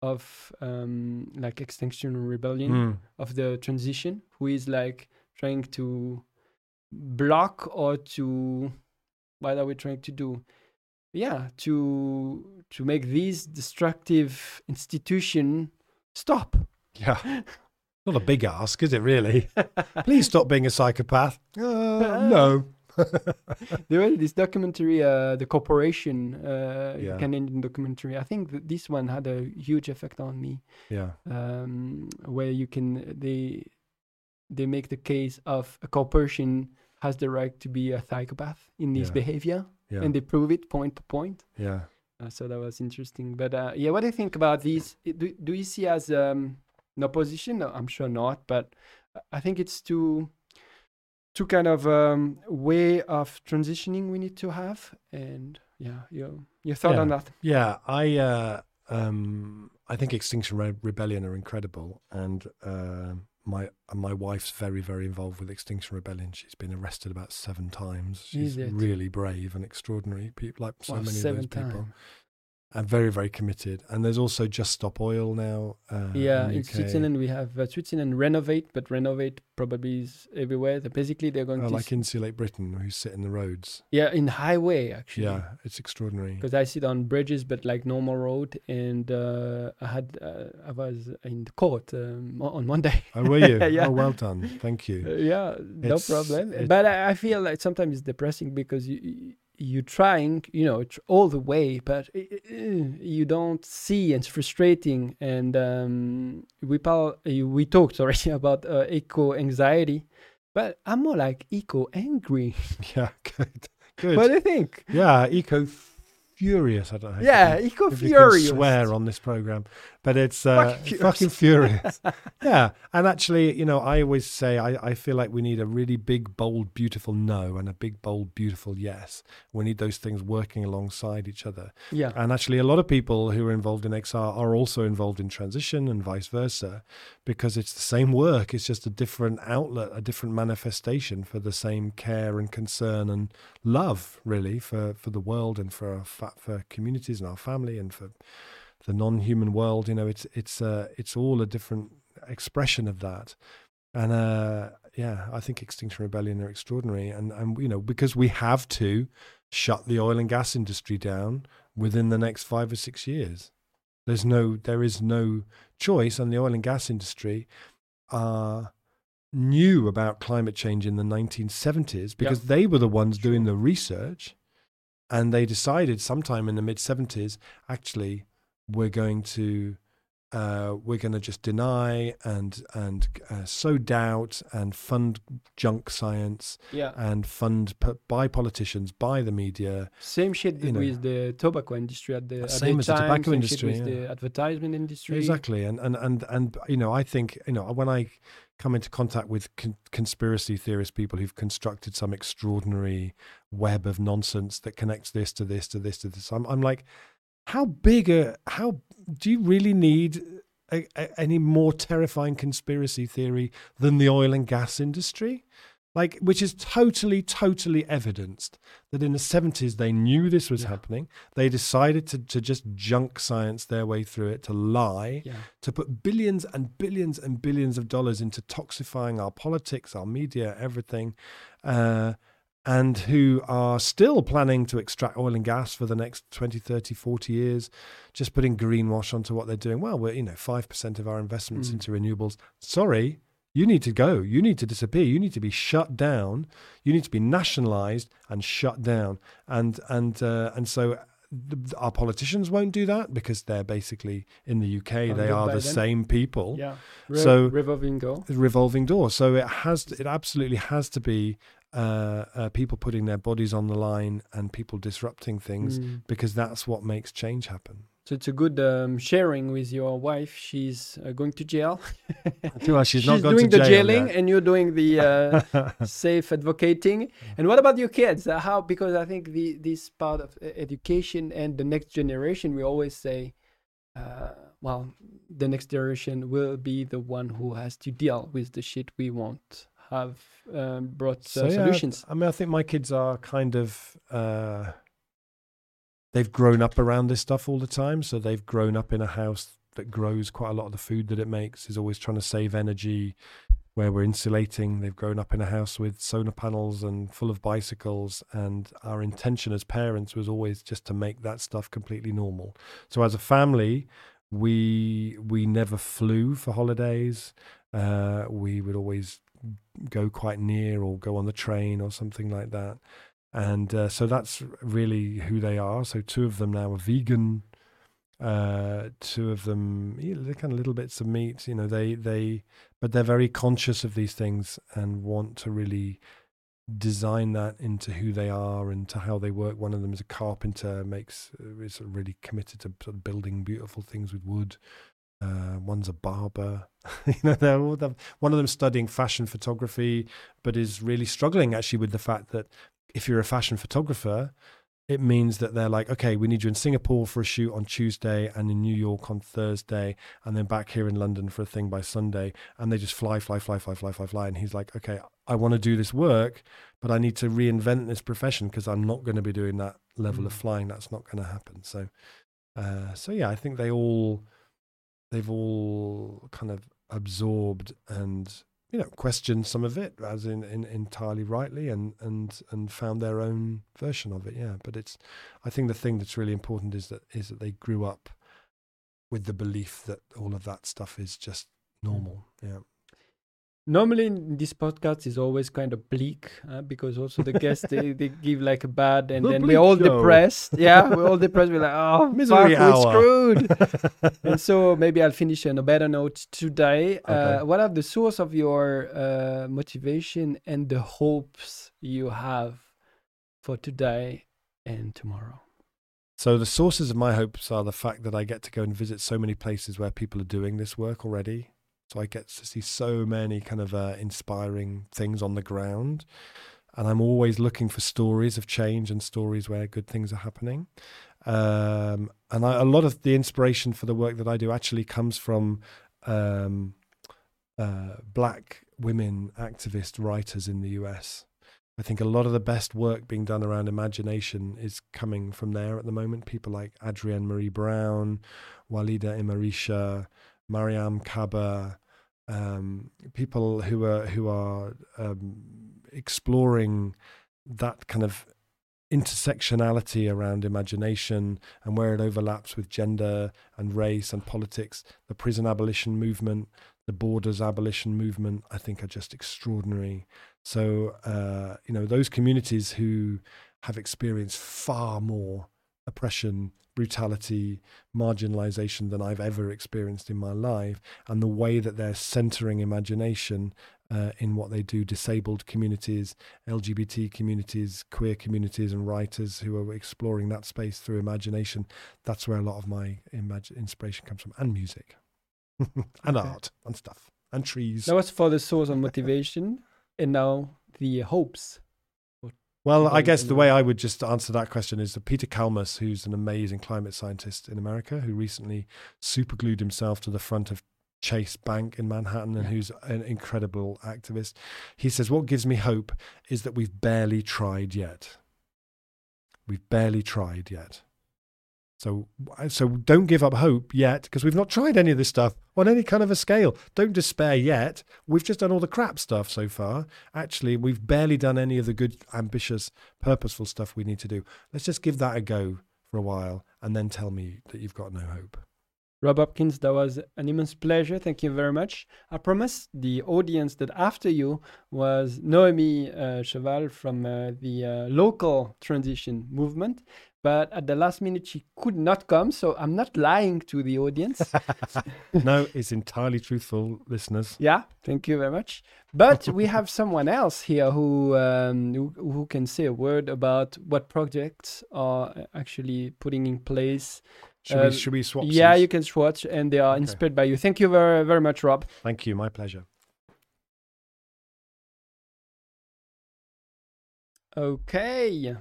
of um, like extinction rebellion Mm. of the transition who is like trying to block or to what are we trying to do yeah to to make these destructive institution stop Yeah. Not a big ask, is it really? Please stop being a psychopath. Uh, no. there was this documentary uh, the corporation uh, Yeah. canadian documentary i think this one had a huge effect on me yeah. um, where you can they they make the case of a corporation has the right to be a psychopath in this Yeah. behavior Yeah. and they prove it point to point yeah. uh, so that was interesting but uh, yeah what do you think about these do, do you see as um, an opposition no, i'm sure not but i think it's two two kind of um, way of transitioning we need to have and yeah your your thought on that Yeah, I uh, um, I think Extinction Re- Rebellion are incredible, and uh, my my wife's very very involved with Extinction Rebellion. She's been arrested about seven times. She's really brave and extraordinary. People like so Wow, many of those people. And very very committed. And there's also Just Stop Oil now. Uh, yeah in, in switzerland we have uh, switzerland renovate but renovate probably is everywhere The- basically they're going Oh, to like Insulate Britain, who sit in the roads. yeah in highway actually Yeah, it's extraordinary. because I sit on bridges, but like normal road, and uh, I had uh, I was in the court um, on Monday. Oh, were you? Yeah. Oh, well done. Thank you. Uh, yeah, no problem. it- But I, I feel like sometimes it's depressing because you you- you trying, you know, all the way, but uh, uh, you don't see, and it's frustrating. And um, we pal- we talked already about uh, eco anxiety, but I'm more like eco angry. Yeah, good. Good. what do you think? yeah, eco furious. I don't know. Yeah, if you, eco if you furious. can swear on this program, but it's uh, Fucking fucking furious. yeah, and actually, you know, I always say I, I feel like we need a really big, bold, beautiful no and a big, bold, beautiful yes. We need those things working alongside each other. Yeah. And actually, a lot of people who are involved in XR are also involved in transition and vice versa, because it's the same work. It's just a different outlet, a different manifestation for the same care and concern and love, really, for, for the world and for our for communities and our family and for the non-human world. You know, it's it's uh, it's all a different expression of that. And uh, yeah, I think Extinction Rebellion are extraordinary, and and you know because we have to shut the oil and gas industry down within the next five or six years. There's no, there is no choice, and the oil and gas industry uh, knew about climate change in the 1970s because they were the ones doing the research, and they decided sometime in the mid 70s, actually, we're going to uh, we're going to just deny and and uh, sow doubt and fund junk science Yeah. and fund p- by politicians, by the media. Same shit you know. with the tobacco industry at the, at Same the as the tobacco industry, with yeah. the advertisement industry. Exactly, and and and and you know, I think you know when I come into contact with con- conspiracy theorist people who've constructed some extraordinary web of nonsense that connects this to this to this to this, I'm I'm like, how big a how do you really need? A, a, any more terrifying conspiracy theory than the oil and gas industry? Like which is totally totally evidenced that in the 70s they knew this was Yeah. happening they decided to, to just junk science their way through it to lie Yeah. to put billions and billions and billions of dollars into toxifying our politics our media everything uh, and who are still planning to extract oil and gas for the next 20 30 40 years just putting greenwash onto what they're doing well we're you know 5% of our investments Mm. into renewables sorry you need to go. You need to disappear. You need to be shut down. You need to be nationalized and shut down. And and uh, and so our politicians won't do that because they're basically in the UK. they are the them. same people. Yeah. So- revolving door. Revolving door. So it has. To, it absolutely has to be uh, uh, people putting their bodies on the line and people disrupting things Mm. because that's what makes change happen. So it's a good um, sharing with your wife. She's uh, going to jail. Well, she's not gone doing to the jail jailing, yet. and you're doing the uh, safe advocating. And what about your kids? Uh, how? Because I think the this part of uh, education and the next generation, we always say, uh, well, the next generation will be the one who has to deal with the shit we won't have um, brought uh, So, yeah, solutions. I mean, I think my kids are kind of uh, they've grown up around this stuff all the time. So they've grown up in a house that grows quite a lot of the food that it makes. Is always trying to save energy. Where we're insulating, they've grown up in a house with solar panels and full of bicycles. And our intention as parents was always just to make that stuff completely normal. So as a family, we we never flew for holidays. Uh, we would always go quite near or go on the train or something like that. And uh, so that's really who they are. So two of them now are vegan. Uh, two of them, they're kind of little bits of meat. You know, they they, but they're very conscious of these things and want to really design that into who they are and to how they work. One of them is a carpenter, makes uh, is really committed to sort of building beautiful things with wood. Uh, one's a barber. you know, they're all the, one of them studying fashion photography, but is really struggling actually with the fact that if you're a fashion photographer, it means that they're like, okay, we need you in Singapore for a shoot on Tuesday and in New York on Thursday, and then back here in London for a thing by Sunday. And they just fly, fly, fly, fly, fly, fly, fly. And he's like, okay, I want to do this work, but I need to reinvent this profession because I'm not going to be doing that level of Mm. flying. That's not going to happen. So, uh, so yeah, I think they all, they've all kind of absorbed and you know questioned some of it as in, in entirely rightly and and and found their own version of it yeah. But it's i think the thing that's really important is that is that they grew up with the belief that all of that stuff is just mm. normal yeah Normally, in this podcast is always kind of bleak uh, because also the guests they, they give like a bad, and The then we're all show. depressed. Yeah, we're all depressed. We're like, oh, Misery fuck, we're screwed. and so maybe I'll finish on a better note today. Uh, what are the source of your uh, motivation and the hopes you have for today and tomorrow? So the sources of my hopes are the fact that I get to go and visit so many places where people are doing this work already. So I get to see so many kind of uh, inspiring things on the ground. And I'm always looking for stories of change and stories where good things are happening. Um, and I, a lot of the inspiration for the work that I do actually comes from um, uh, black women activist writers in the US. I think a lot of the best work being done around imagination is coming from there at the moment. People like Adrienne Maree Brown, Walida Imarisha, Mariame Kaba, um, people who are who are um, exploring that kind of intersectionality around imagination and where it overlaps with gender and race and politics. The prison abolition movement, the borders abolition movement, I think are just extraordinary. So, uh, you know, those communities who have experienced far more oppression, brutality, marginalization than I've ever experienced in my life, and the way that they're centering imagination uh, in what they do, disabled communities, LGBT communities, queer communities, and writers who are exploring that space through imagination. That's where a lot of my imag- inspiration comes from, and music, and okay. art, and stuff, and trees. That was for the source of motivation and now the hopes. Well, I guess the way um, I would just answer that question is that Peter Kalmus, who's an amazing climate scientist in America, who recently superglued himself to the front of Chase Bank in Manhattan and who's an incredible activist. He says, What gives me hope is that we've barely tried yet. We've barely tried yet. So, so don't give up hope yet because we've not tried any of this stuff on any kind of a scale. Don't despair yet. We've just done all the crap stuff so far. Actually, we've barely done any of the good, ambitious, purposeful stuff we need to do. Let's just give that a go for a while and then tell me that you've got no hope. Rob Hopkins, that was an immense pleasure. Thank you very much. I promised the audience that after you was Noemi uh, Cheval from uh, the uh, local transition movement but at the last minute she could not come so i'm not lying to the audience. No it's entirely truthful listeners. Yeah thank you very much. But we have someone else here who, um, who, who can say a word about what projects are actually putting in place. Should, we, should we swap yeah you can swatch and they are okay. inspired by you. Thank you very very much rob. Thank you my pleasure. Okay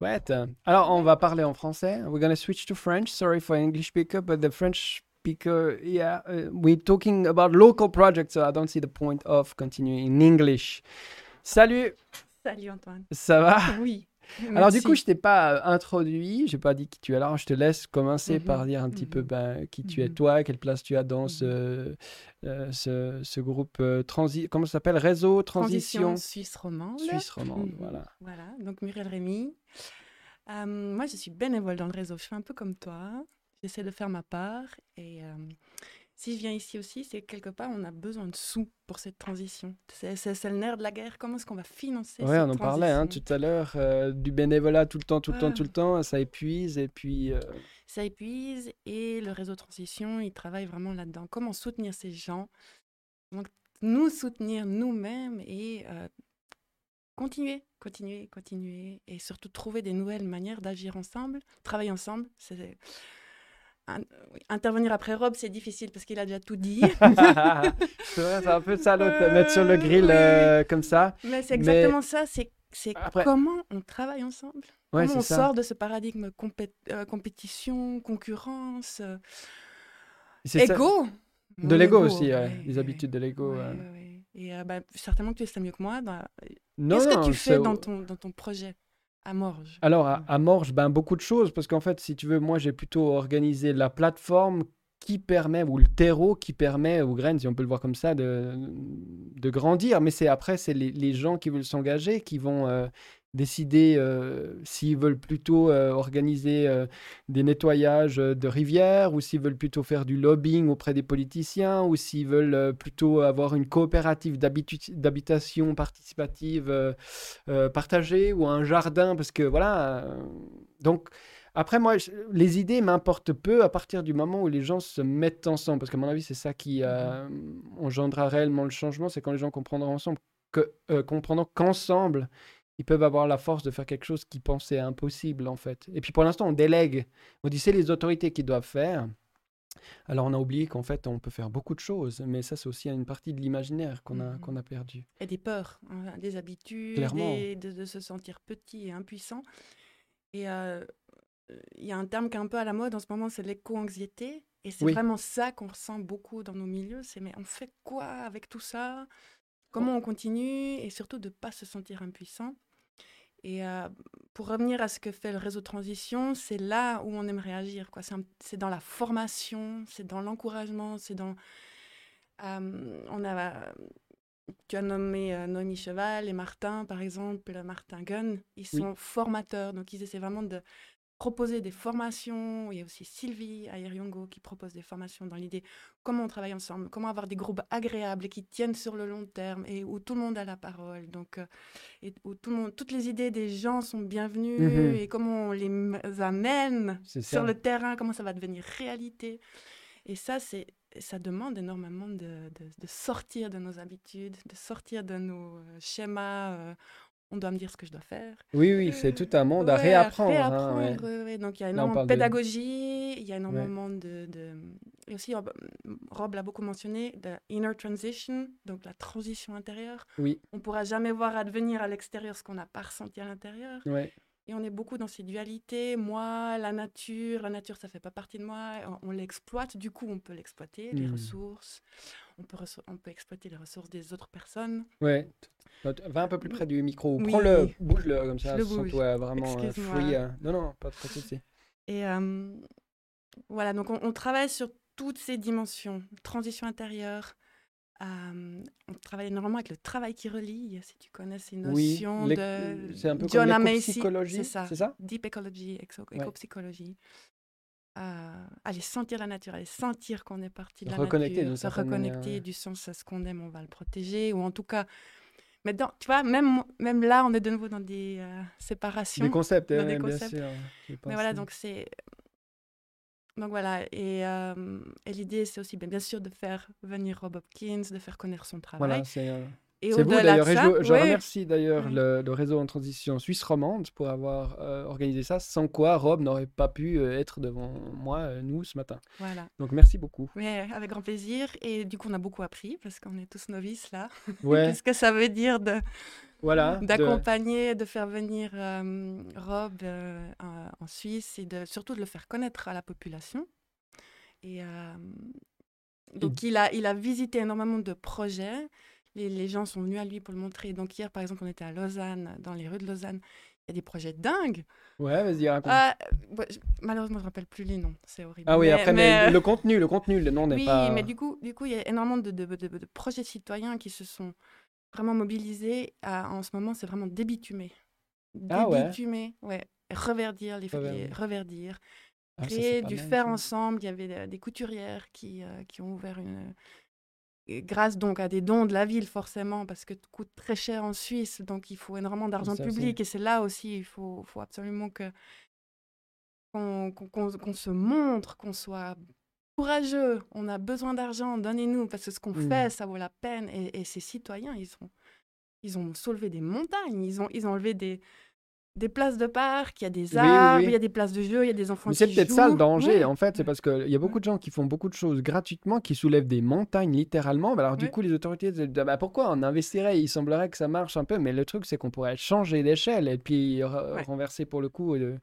Ouais. Alors, on va parler en français. We're gonna switch to French. Sorry for English speaker, but the French speaker, yeah, uh, we're talking about local projects, so I don't see the point of continuing in English. Salut. Salut Antoine. Ça va? Oui. Alors du coup, je t'ai pas euh, introduit, j'ai pas dit qui tu es. Alors je te laisse commencer mhm. par dire un petit peu mhm. ben, qui tu es mhm. toi, quelle place tu as dans ce, euh, ce, ce, groupe euh, transi comment ça s'appelle? Réseau Transition, Suisse romande. Suisse romande, voilà. Voilà. Donc Muriel Rémy. moi, je suis bénévole dans le réseau. Je fais un peu comme toi. J'essaie de faire ma part et si je viens ici aussi, c'est quelque part, on a besoin de sous pour cette transition. C'est le nerf de la guerre. Comment est-ce qu'on va financer Ouais, on en parlait hein, tout à l'heure, euh, du bénévolat tout le temps, tout le temps, tout le temps, ça épuise et puis. Euh, ça épuise et le réseau transition, il travaille vraiment là-dedans. Comment soutenir ces gens? Donc, nous soutenir nous-mêmes et euh, continuer, continuer, continuer et surtout trouver des nouvelles manières d'agir ensemble, travailler ensemble. C'est intervenir après Rob, c'est difficile parce qu'il a déjà tout dit. c'est un peu ça, l'autre, mettre sur le grill euh, comme ça. Mais c'est exactement ça, c'est, c'est comment on travaille ensemble. comment on sort de ce paradigme euh, compétition, concurrence, euh, ego. De l'ego aussi, les habitudes de l'ego. Et bah, certainement que tu sais mieux que moi. Bah, qu'est-ce que tu fais dans ton, dans ton projet? À Morges. Alors, à, Morges, ben, beaucoup de choses, parce qu'en fait, si tu veux, moi, j'ai plutôt organisé la plateforme qui permet, ou le terreau qui permet aux graines, si on peut le voir comme ça, de, de grandir. Mais c'est après, c'est les, les, gens qui veulent s'engager qui vont, euh, décider euh, s'ils veulent plutôt euh, organiser euh, des nettoyages de rivières ou s'ils veulent plutôt faire du lobbying auprès des politiciens ou s'ils veulent plutôt avoir une coopérative d'habitation participative partagée ou un jardin parce que voilà donc après moi les idées m'importent peu à partir du moment où les gens se mettent ensemble parce qu'à mon avis c'est ça qui engendrera réellement le changement c'est quand les gens comprendront ensemble que comprendront qu'ensemble ils peuvent avoir la force de faire quelque chose qu'ils pensaient impossible, en fait. Et puis pour l'instant, on délègue. On dit c'est les autorités qui doivent faire. Alors on a oublié qu'en fait, on peut faire beaucoup de choses, mais ça, c'est aussi une partie de l'imaginaire qu'on a, Mhm. qu'on a perdu. Et des peurs, hein, des habitudes, Clairement. des- de, de se sentir petit et impuissant. Et euh, il y a un terme qui est un peu à la mode en ce moment, c'est l'éco-anxiété. Et c'est Oui. vraiment ça qu'on ressent beaucoup dans nos milieux. C'est mais on fait quoi avec tout ça? Comment on continue? Et surtout de ne pas se sentir impuissant. Et euh, pour revenir à ce que fait le réseau Transition, c'est là où on aimerait agir. C'est dans la formation, c'est dans l'encouragement, c'est dans... euh, on a, tu as nommé euh, Noémie Cheval et Martin, par exemple, Martin Gunn. Ils Oui. sont formateurs, donc ils essaient vraiment de proposer des formations. Il y a aussi Sylvie Ayeriongo qui propose des formations dans l'idée comment on travaille ensemble, comment avoir des groupes agréables et qui tiennent sur le long terme et où tout le monde a la parole. Donc, euh, et où tout le monde, toutes les idées des gens sont bienvenues Mhm. et comment on les m- amène sur le terrain, comment ça va devenir réalité. Et ça, c'est ça demande énormément de, de- de sortir de nos habitudes, de sortir de nos euh, schémas. euh, on doit me dire ce que je dois faire. Oui, oui, c'est tout un monde à réapprendre. hein, réapprendre, ouais, ouais. Donc il y a énormément de pédagogie, il y a énormément de, de- Et aussi, Rob, l'a beaucoup mentionné, de inner transition, donc la transition intérieure. Oui, On ne pourra jamais voir advenir à l'extérieur ce qu'on n'a pas ressenti à l'intérieur. ouais. Et on est beaucoup dans ces dualités. Moi, la nature, la nature, ça fait pas partie de moi. On, on l'exploite, du coup, on peut l'exploiter, les Mhm. ressources. On peut, reço- on peut exploiter les ressources des autres personnes. Ouais. Va un peu plus près du micro. Oui. Prends-le, bouge-le comme ça. Je le bouge. vraiment euh, free. euh. Non, non, pas, de souci. Et euh, voilà, donc on, on travaille sur toutes ces dimensions. Transition intérieure. euh, on travaille énormément avec le travail qui relie, si tu connais ces notions de c'est un peu John comme Macy. l'éco-psychologie, C'est ça. ça? Deep ecology, éco-psychologie. Aller sentir la nature, aller sentir qu'on est partie de la Reconnecter nature, se manière, reconnecter du sens à ce qu'on aime, on va le protéger, ou en tout cas, mais dans, tu vois, même, même là, on est de nouveau dans des euh, séparations. Des concepts, dans des bien concepts. sûr. j'ai Mais voilà, donc c'est. Donc voilà, et, euh, et l'idée, c'est aussi bien, bien sûr de faire venir Rob Hopkins, de faire connaître son travail. Voilà, c'est euh, et c'est vous d'ailleurs. et je, je ouais, remercie d'ailleurs Oui. le, le réseau en transition suisse romande pour avoir euh, organisé ça, sans quoi Rob n'aurait pas pu euh, être devant moi, euh, nous, ce matin. Voilà, Donc merci beaucoup. mais avec grand plaisir. Et du coup, on a beaucoup appris parce qu'on est tous novices là. Ouais, Qu'est-ce que ça veut dire de, voilà. d'accompagner, de... faire venir Rob en- Suisse et de, surtout de le faire connaître à la population. Et donc, il, a, il a visité énormément de projets. Les, les gens sont venus à lui pour le montrer. Donc, hier, par exemple, on était à Lausanne, dans les rues de Lausanne. Il y a des projets dingues. Ouais, vas-y, raconte. Ah, je- malheureusement, je ne me rappelle plus les noms. C'est horrible. Ah oui, Mais- après, mais, mais le contenu, le contenu, le nom n'est oui, pas. mais du coup, du coup, il y a énormément de, de- de- de projets citoyens qui se sont vraiment mobilisés. à- en ce moment, c'est vraiment débitumer. Ah ouais. Débitumer, ouais. Reverdir, les, les- Reverdir. reverdir. Ah, Créer du faire ensemble. Il y avait euh, des couturières qui, euh, qui ont ouvert une. Grâce donc à des dons de la ville, forcément, parce que tout coûte très cher en Suisse, donc il faut énormément d'argent ça aussi. public. Et c'est là aussi, il faut, faut absolument que qu'on se montre, qu'on soit courageux. On a besoin d'argent, donnez-nous, parce que ce qu'on Mm. fait, ça vaut la peine. Et, et ces citoyens, ils ont, ils ont soulevé des montagnes, ils ont, ils ont enlevé des, des places de parc, il y a des Oui, oui, arbres, oui. il y a des places de jeu, il y a des enfants Mais c'est peut-être ça le danger, en fait, c'est parce qu'il y a beaucoup de gens qui font beaucoup de choses gratuitement, qui soulèvent des montagnes littéralement. Alors, du coup, les autorités disent bah, pourquoi on investirait? Il semblerait que ça marche un peu, mais le truc, c'est qu'on pourrait changer d'échelle et puis Ouais. renverser pour le coup. euh,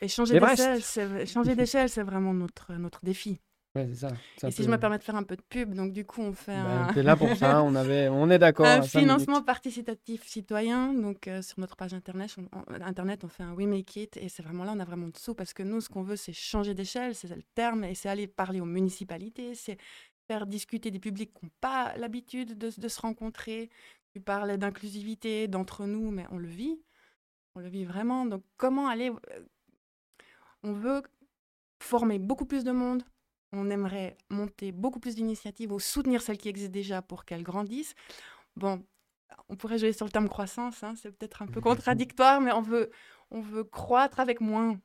Et changer d'échelle, c'est changer d'échelle, c'est vraiment notre, notre défi. Ouais, c'est ça. c'est un Et si je me permets de faire un peu de pub, donc du coup, on fait Bah, un, T'es là pour ça, on, avait... on est d'accord. un cinq financement minutes. participatif citoyen. Donc, euh, sur notre page internet on, on- internet, on fait un We Make It. Et c'est vraiment là, on a vraiment dessous. Parce que nous, ce qu'on veut, c'est changer d'échelle, c'est le terme. Et c'est aller parler aux municipalités, c'est faire discuter des publics qui n'ont pas l'habitude de, de se rencontrer. Tu parlais d'inclusivité, d'entre nous, mais on le vit. On le vit vraiment. Donc, comment aller. euh, On veut former beaucoup plus de monde. On aimerait monter beaucoup plus d'initiatives ou soutenir celles qui existent déjà pour qu'elles grandissent. Bon, on pourrait jouer sur le terme croissance, hein, c'est peut-être un peu contradictoire, mais on veut, on veut croître avec moins.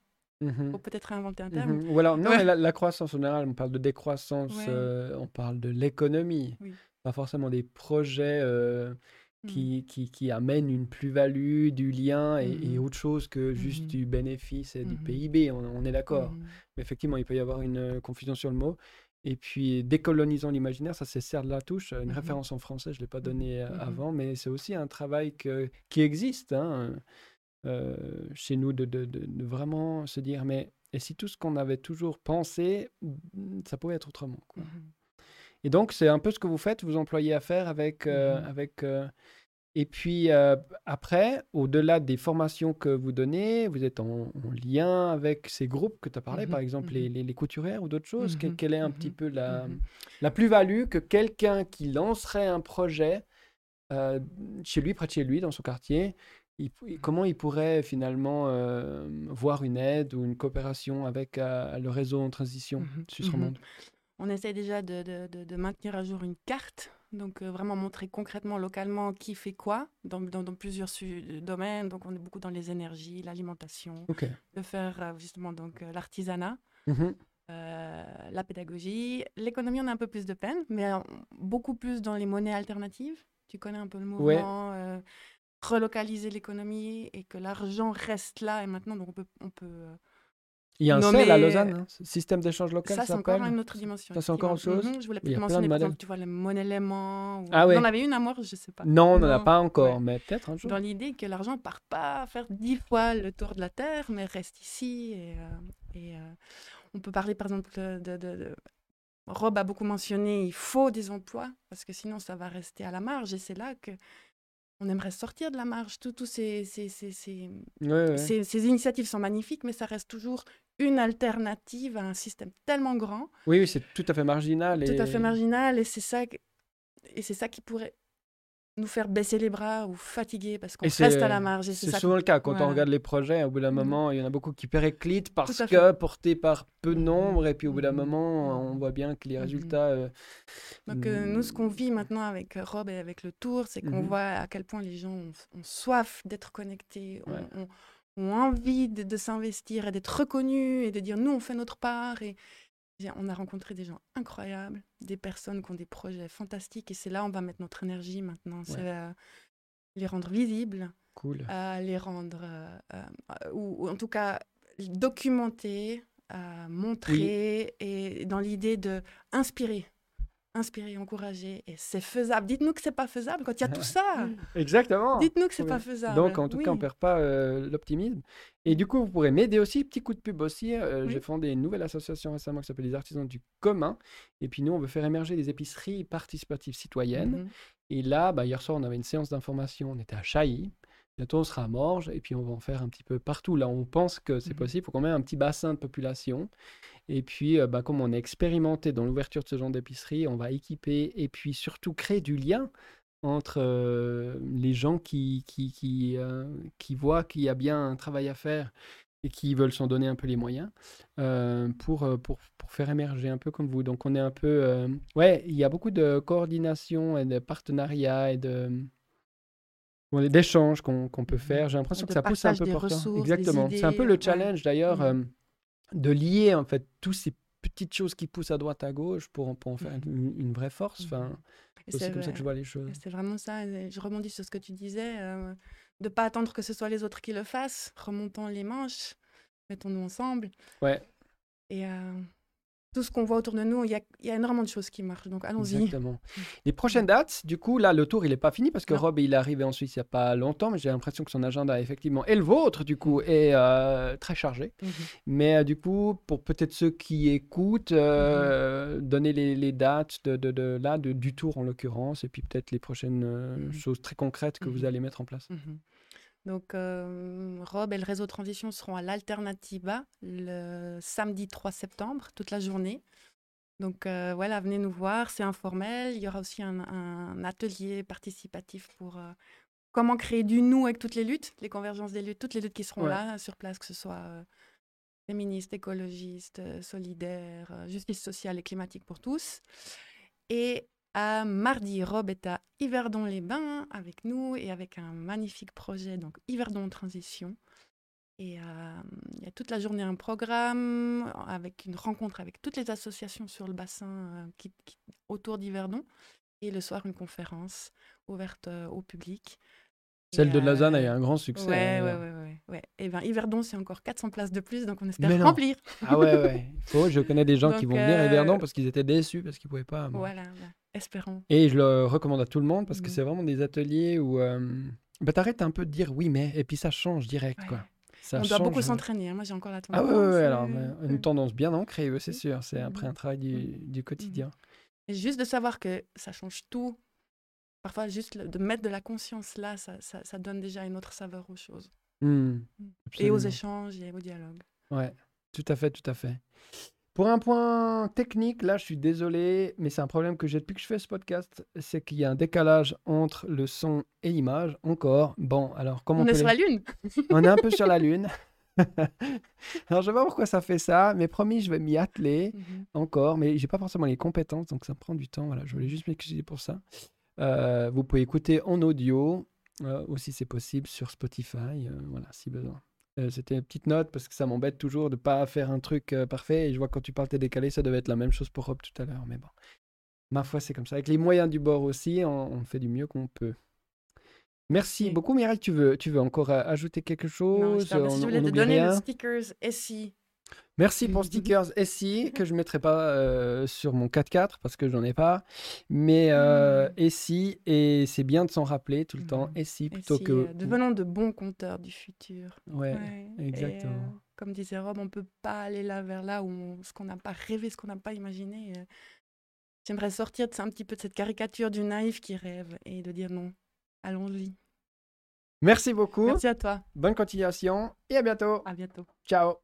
Faut peut-être réinventer un terme. Mhm. Ou alors, non, Ouais. mais la, la croissance en général, on parle de décroissance, Ouais. euh, on parle de l'économie, Oui. pas forcément des projets euh, qui, qui, qui amène une plus-value, du lien et, et Mhm. autre chose que juste Mhm. du bénéfice et du Mhm. PIB, on, on est d'accord. Mais effectivement, il peut y avoir une euh, confusion sur le mot. Et puis, décolonisant l'imaginaire, ça c'est Serre de la Touche, une référence en français, je ne l'ai pas Mhm. donné euh, avant, mais c'est aussi un travail que, qui existe hein, euh, chez nous, de, de- de- de vraiment se dire, mais et si tout ce qu'on avait toujours pensé, mm, ça pouvait être autrement. quoi. Et donc, c'est un peu ce que vous faites, vous employez à faire avec. euh, avec euh, et puis, euh, après, au-delà des formations que vous donnez, vous êtes en, en lien avec ces groupes que tu as parlé, par exemple mhm. les, les, les couturières ou d'autres choses? Que- quelle est un petit peu la, la plus-value que quelqu'un qui lancerait un projet chez lui, près de chez lui, dans son quartier, il- comment il pourrait finalement euh, voir une aide ou une coopération avec euh, le réseau en transition Mhm, Suisse mhm. romande On essaie déjà de, de- de- de maintenir à jour une carte, donc euh, vraiment montrer concrètement, localement, qui fait quoi dans, dans- dans plusieurs su- domaines. Donc on est beaucoup dans les énergies, l'alimentation, de faire euh, justement donc euh, l'artisanat, Mhm. euh, la pédagogie. L'économie, on a un peu plus de peine, mais euh, beaucoup plus dans les monnaies alternatives. Tu connais un peu le Ouais. mouvement. euh, relocaliser l'économie et que l'argent reste là et maintenant donc on peut on peut euh, Il y a un nommer- CEL à Lausanne, hein, système d'échange local. ça c'est encore une autre dimension Ça, c'est encore autre effectivement. chose Mhm, je voulais peut-être mentionner par exemple tu vois léman ou... Ah ouais. on en avait une à moi je sais pas Non, on n'en a Non, pas encore, ouais. mais peut-être un jour. dans l'idée que l'argent part pas faire dix fois le tour de la terre mais reste ici et, euh, et, euh, on peut parler par exemple de, de- de- Rob a beaucoup mentionné il faut des emplois parce que sinon ça va rester à la marge et c'est là que on aimerait sortir de la marge tous tous ces, ces, ces- ces- Ouais, ouais. ces, ces initiatives sont magnifiques, mais ça reste toujours une alternative à un système tellement grand, Oui, oui, c'est tout à fait marginal. tout à fait marginal, et c'est ça, et c'est ça qui pourrait nous faire baisser les bras ou fatiguer parce qu'on reste à la marge. C'est souvent le cas quand on regarde les projets. Au bout d'un Mhm. moment, il y en a beaucoup qui périclitent parce que fait. portés par peu de nombre. Et puis au bout d'un Mhm. moment, on voit bien que les Mhm. résultats. euh, Donc euh, nous, ce qu'on vit maintenant avec Rob et avec le tour, c'est qu'on voit à quel point les gens ont, ont soif d'être connectés, ont, envie de, de s'investir et d'être reconnus et de dire nous, on fait notre part. Et on a rencontré des gens incroyables, des personnes qui ont des projets fantastiques. Et c'est là on va mettre notre énergie maintenant. C'est euh, les rendre visibles, Cool. à les rendre, euh, euh, ou, ou en tout cas documenter, euh, montrer, et dans l'idée de inspirer, inspirer, encourager. Et c'est faisable. Dites-nous que c'est pas faisable quand il y a tout ça. Exactement. Dites-nous que c'est Trop pas faisable. Donc, en tout cas, on Oui. perd pas euh, l'optimisme. Et du coup, vous pourrez m'aider aussi. Petit coup de pub aussi. euh, Oui. J'ai fondé une nouvelle association récemment qui s'appelle les Artisans du commun. Et puis, nous, on veut faire émerger des épiceries participatives citoyennes. Mhm. Et là, bah, hier soir, on avait une séance d'information. On était à Chailly. Bientôt, on sera à Morges. Et puis, on va en faire un petit peu partout. Là, on pense que c'est Mhm. possible. Il faut qu'on mette un petit bassin de population. Et puis, euh, bah, comme on est expérimenté dans l'ouverture de ce genre d'épicerie, on va équiper et puis surtout créer du lien entre euh, les gens qui, qui, qui, euh, qui voient qu'il y a bien un travail à faire et qui veulent s'en donner un peu les moyens euh, pour, pour, pour faire émerger un peu comme vous. Donc on est un peu... euh, ouais, il y a beaucoup de coordination et de partenariat et de... d'échanges qu'on peut faire. J'ai l'impression que ça pousse un peu pour ça. Exactement. C'est un peu le ouais. challenge d'ailleurs Mhm. euh, de lier en fait tous ces petites choses qui poussent à droite à gauche pour, en- pour en faire une, une vraie force. Enfin. Et c'est comme ça que je vois les choses. C'est vraiment ça. Je rebondis sur ce que tu disais, euh, de pas attendre que ce soit les autres qui le fassent. Remontons les manches, mettons-nous ensemble. Ouais. Et euh, tout ce qu'on voit autour de nous, il y a, il y a énormément de choses qui marchent. Donc allons-y. Exactement. Les prochaines dates, du coup, là, le tour, il n'est pas fini parce que Non. Rob, il est arrivé en Suisse il n'y a pas longtemps, mais j'ai l'impression que son agenda, effectivement, et le vôtre, du coup, est euh, très chargé. Mhm. Mais euh, du coup, pour peut-être ceux qui écoutent, euh, donner les, les dates de, de, de- là, de- du tour en l'occurrence, et puis peut-être les prochaines euh, Mhm. choses très concrètes que vous Mhm. allez mettre en place. Donc, euh, Rob et le réseau Transition seront à l'Alternativa le samedi 3 septembre, toute la journée. Donc euh, voilà, venez nous voir, c'est informel. Il y aura aussi un, un atelier participatif pour euh, comment créer du nous avec toutes les luttes, les convergences des luttes, toutes les luttes qui seront Ouais. là sur place, que ce soit féministes, écologistes, euh, solidaires, euh, justice sociale et climatique pour tous. Et à mardi, Rob est à Yverdon-les-Bains avec nous et avec un magnifique projet, donc Yverdon Transition. Et euh, il y a toute la journée un programme avec une rencontre avec toutes les associations sur le bassin euh, qui, qui- autour d'Yverdon. Et le soir, une conférence ouverte euh, au public. Celle Et, de Lausanne a eu un grand succès. Ouais, hein. ouais, ouais, ouais, ouais. Et ben Yverdon, c'est encore 400 places de plus, donc on espère remplir. Ah ouais, ouais. Faut, je connais des gens qui vont venir à Yverdon parce qu'ils étaient déçus parce qu'ils pouvaient pas. Voilà, bah, espérons. Et je le recommande à tout le monde parce que Mhm. c'est vraiment des ateliers où euh, bah, t'arrêtes un peu de dire oui mais et puis ça change direct Ouais. quoi. Ça on doit beaucoup s'entraîner. hein. Moi, j'ai encore la Ah tendance. ouais, ouais, ouais, alors euh, mais une tendance bien ancrée, c'est Mhm. sûr. C'est après un travail du, du quotidien. Et juste de savoir que ça change tout. Parfois, juste de mettre de la conscience là, ça, ça, ça donne déjà une autre saveur aux choses. Et aux échanges et au dialogue. Ouais, tout à fait, tout à fait. Pour un point technique, là, je suis désolé, mais c'est un problème que j'ai depuis que je fais ce podcast, c'est qu'il y a un décalage entre le son et l'image. Encore. Bon, alors comment On, on, est sur les- la lune. On est un peu sur la lune. alors, je sais pas pourquoi ça fait ça, mais promis, je vais m'y atteler Mhm. encore, mais j'ai pas forcément les compétences, donc ça me prend du temps. Voilà, je voulais juste m'excuser pour ça. Euh, vous pouvez écouter en audio, euh, aussi c'est possible sur Spotify, euh, voilà, si besoin. Euh, C'était une petite note parce que ça m'embête toujours de pas faire un truc euh, parfait. Et je vois quand tu parles t'es décalé, ça devait être la même chose pour Rob tout à l'heure, mais bon. Ma foi, c'est comme ça. Avec les moyens du bord aussi, on, on fait du mieux qu'on peut. Merci beaucoup, Mireille. Tu veux, tu veux encore euh, ajouter quelque Non, chose? je. On- voulais te donner rien le stickers SI. Merci pour stickers SI que je ne mettrai pas euh, sur mon 4x4 parce que j'en ai pas. Mais euh, SI, et c'est bien de s'en rappeler tout le temps, SI plutôt SI, que. euh, devenons de bons compteurs du futur. Ouais, Ouais. Et, exactement. euh, comme disait Rob, on peut pas aller là vers là où on- ce qu'on n'a pas rêvé, ce qu'on n'a pas imaginé. J'aimerais sortir de ça un petit peu de cette caricature du naïf qui rêve et de dire non. Allons-y. Merci beaucoup. Merci à toi. Bonne continuation et à bientôt. À bientôt. Ciao.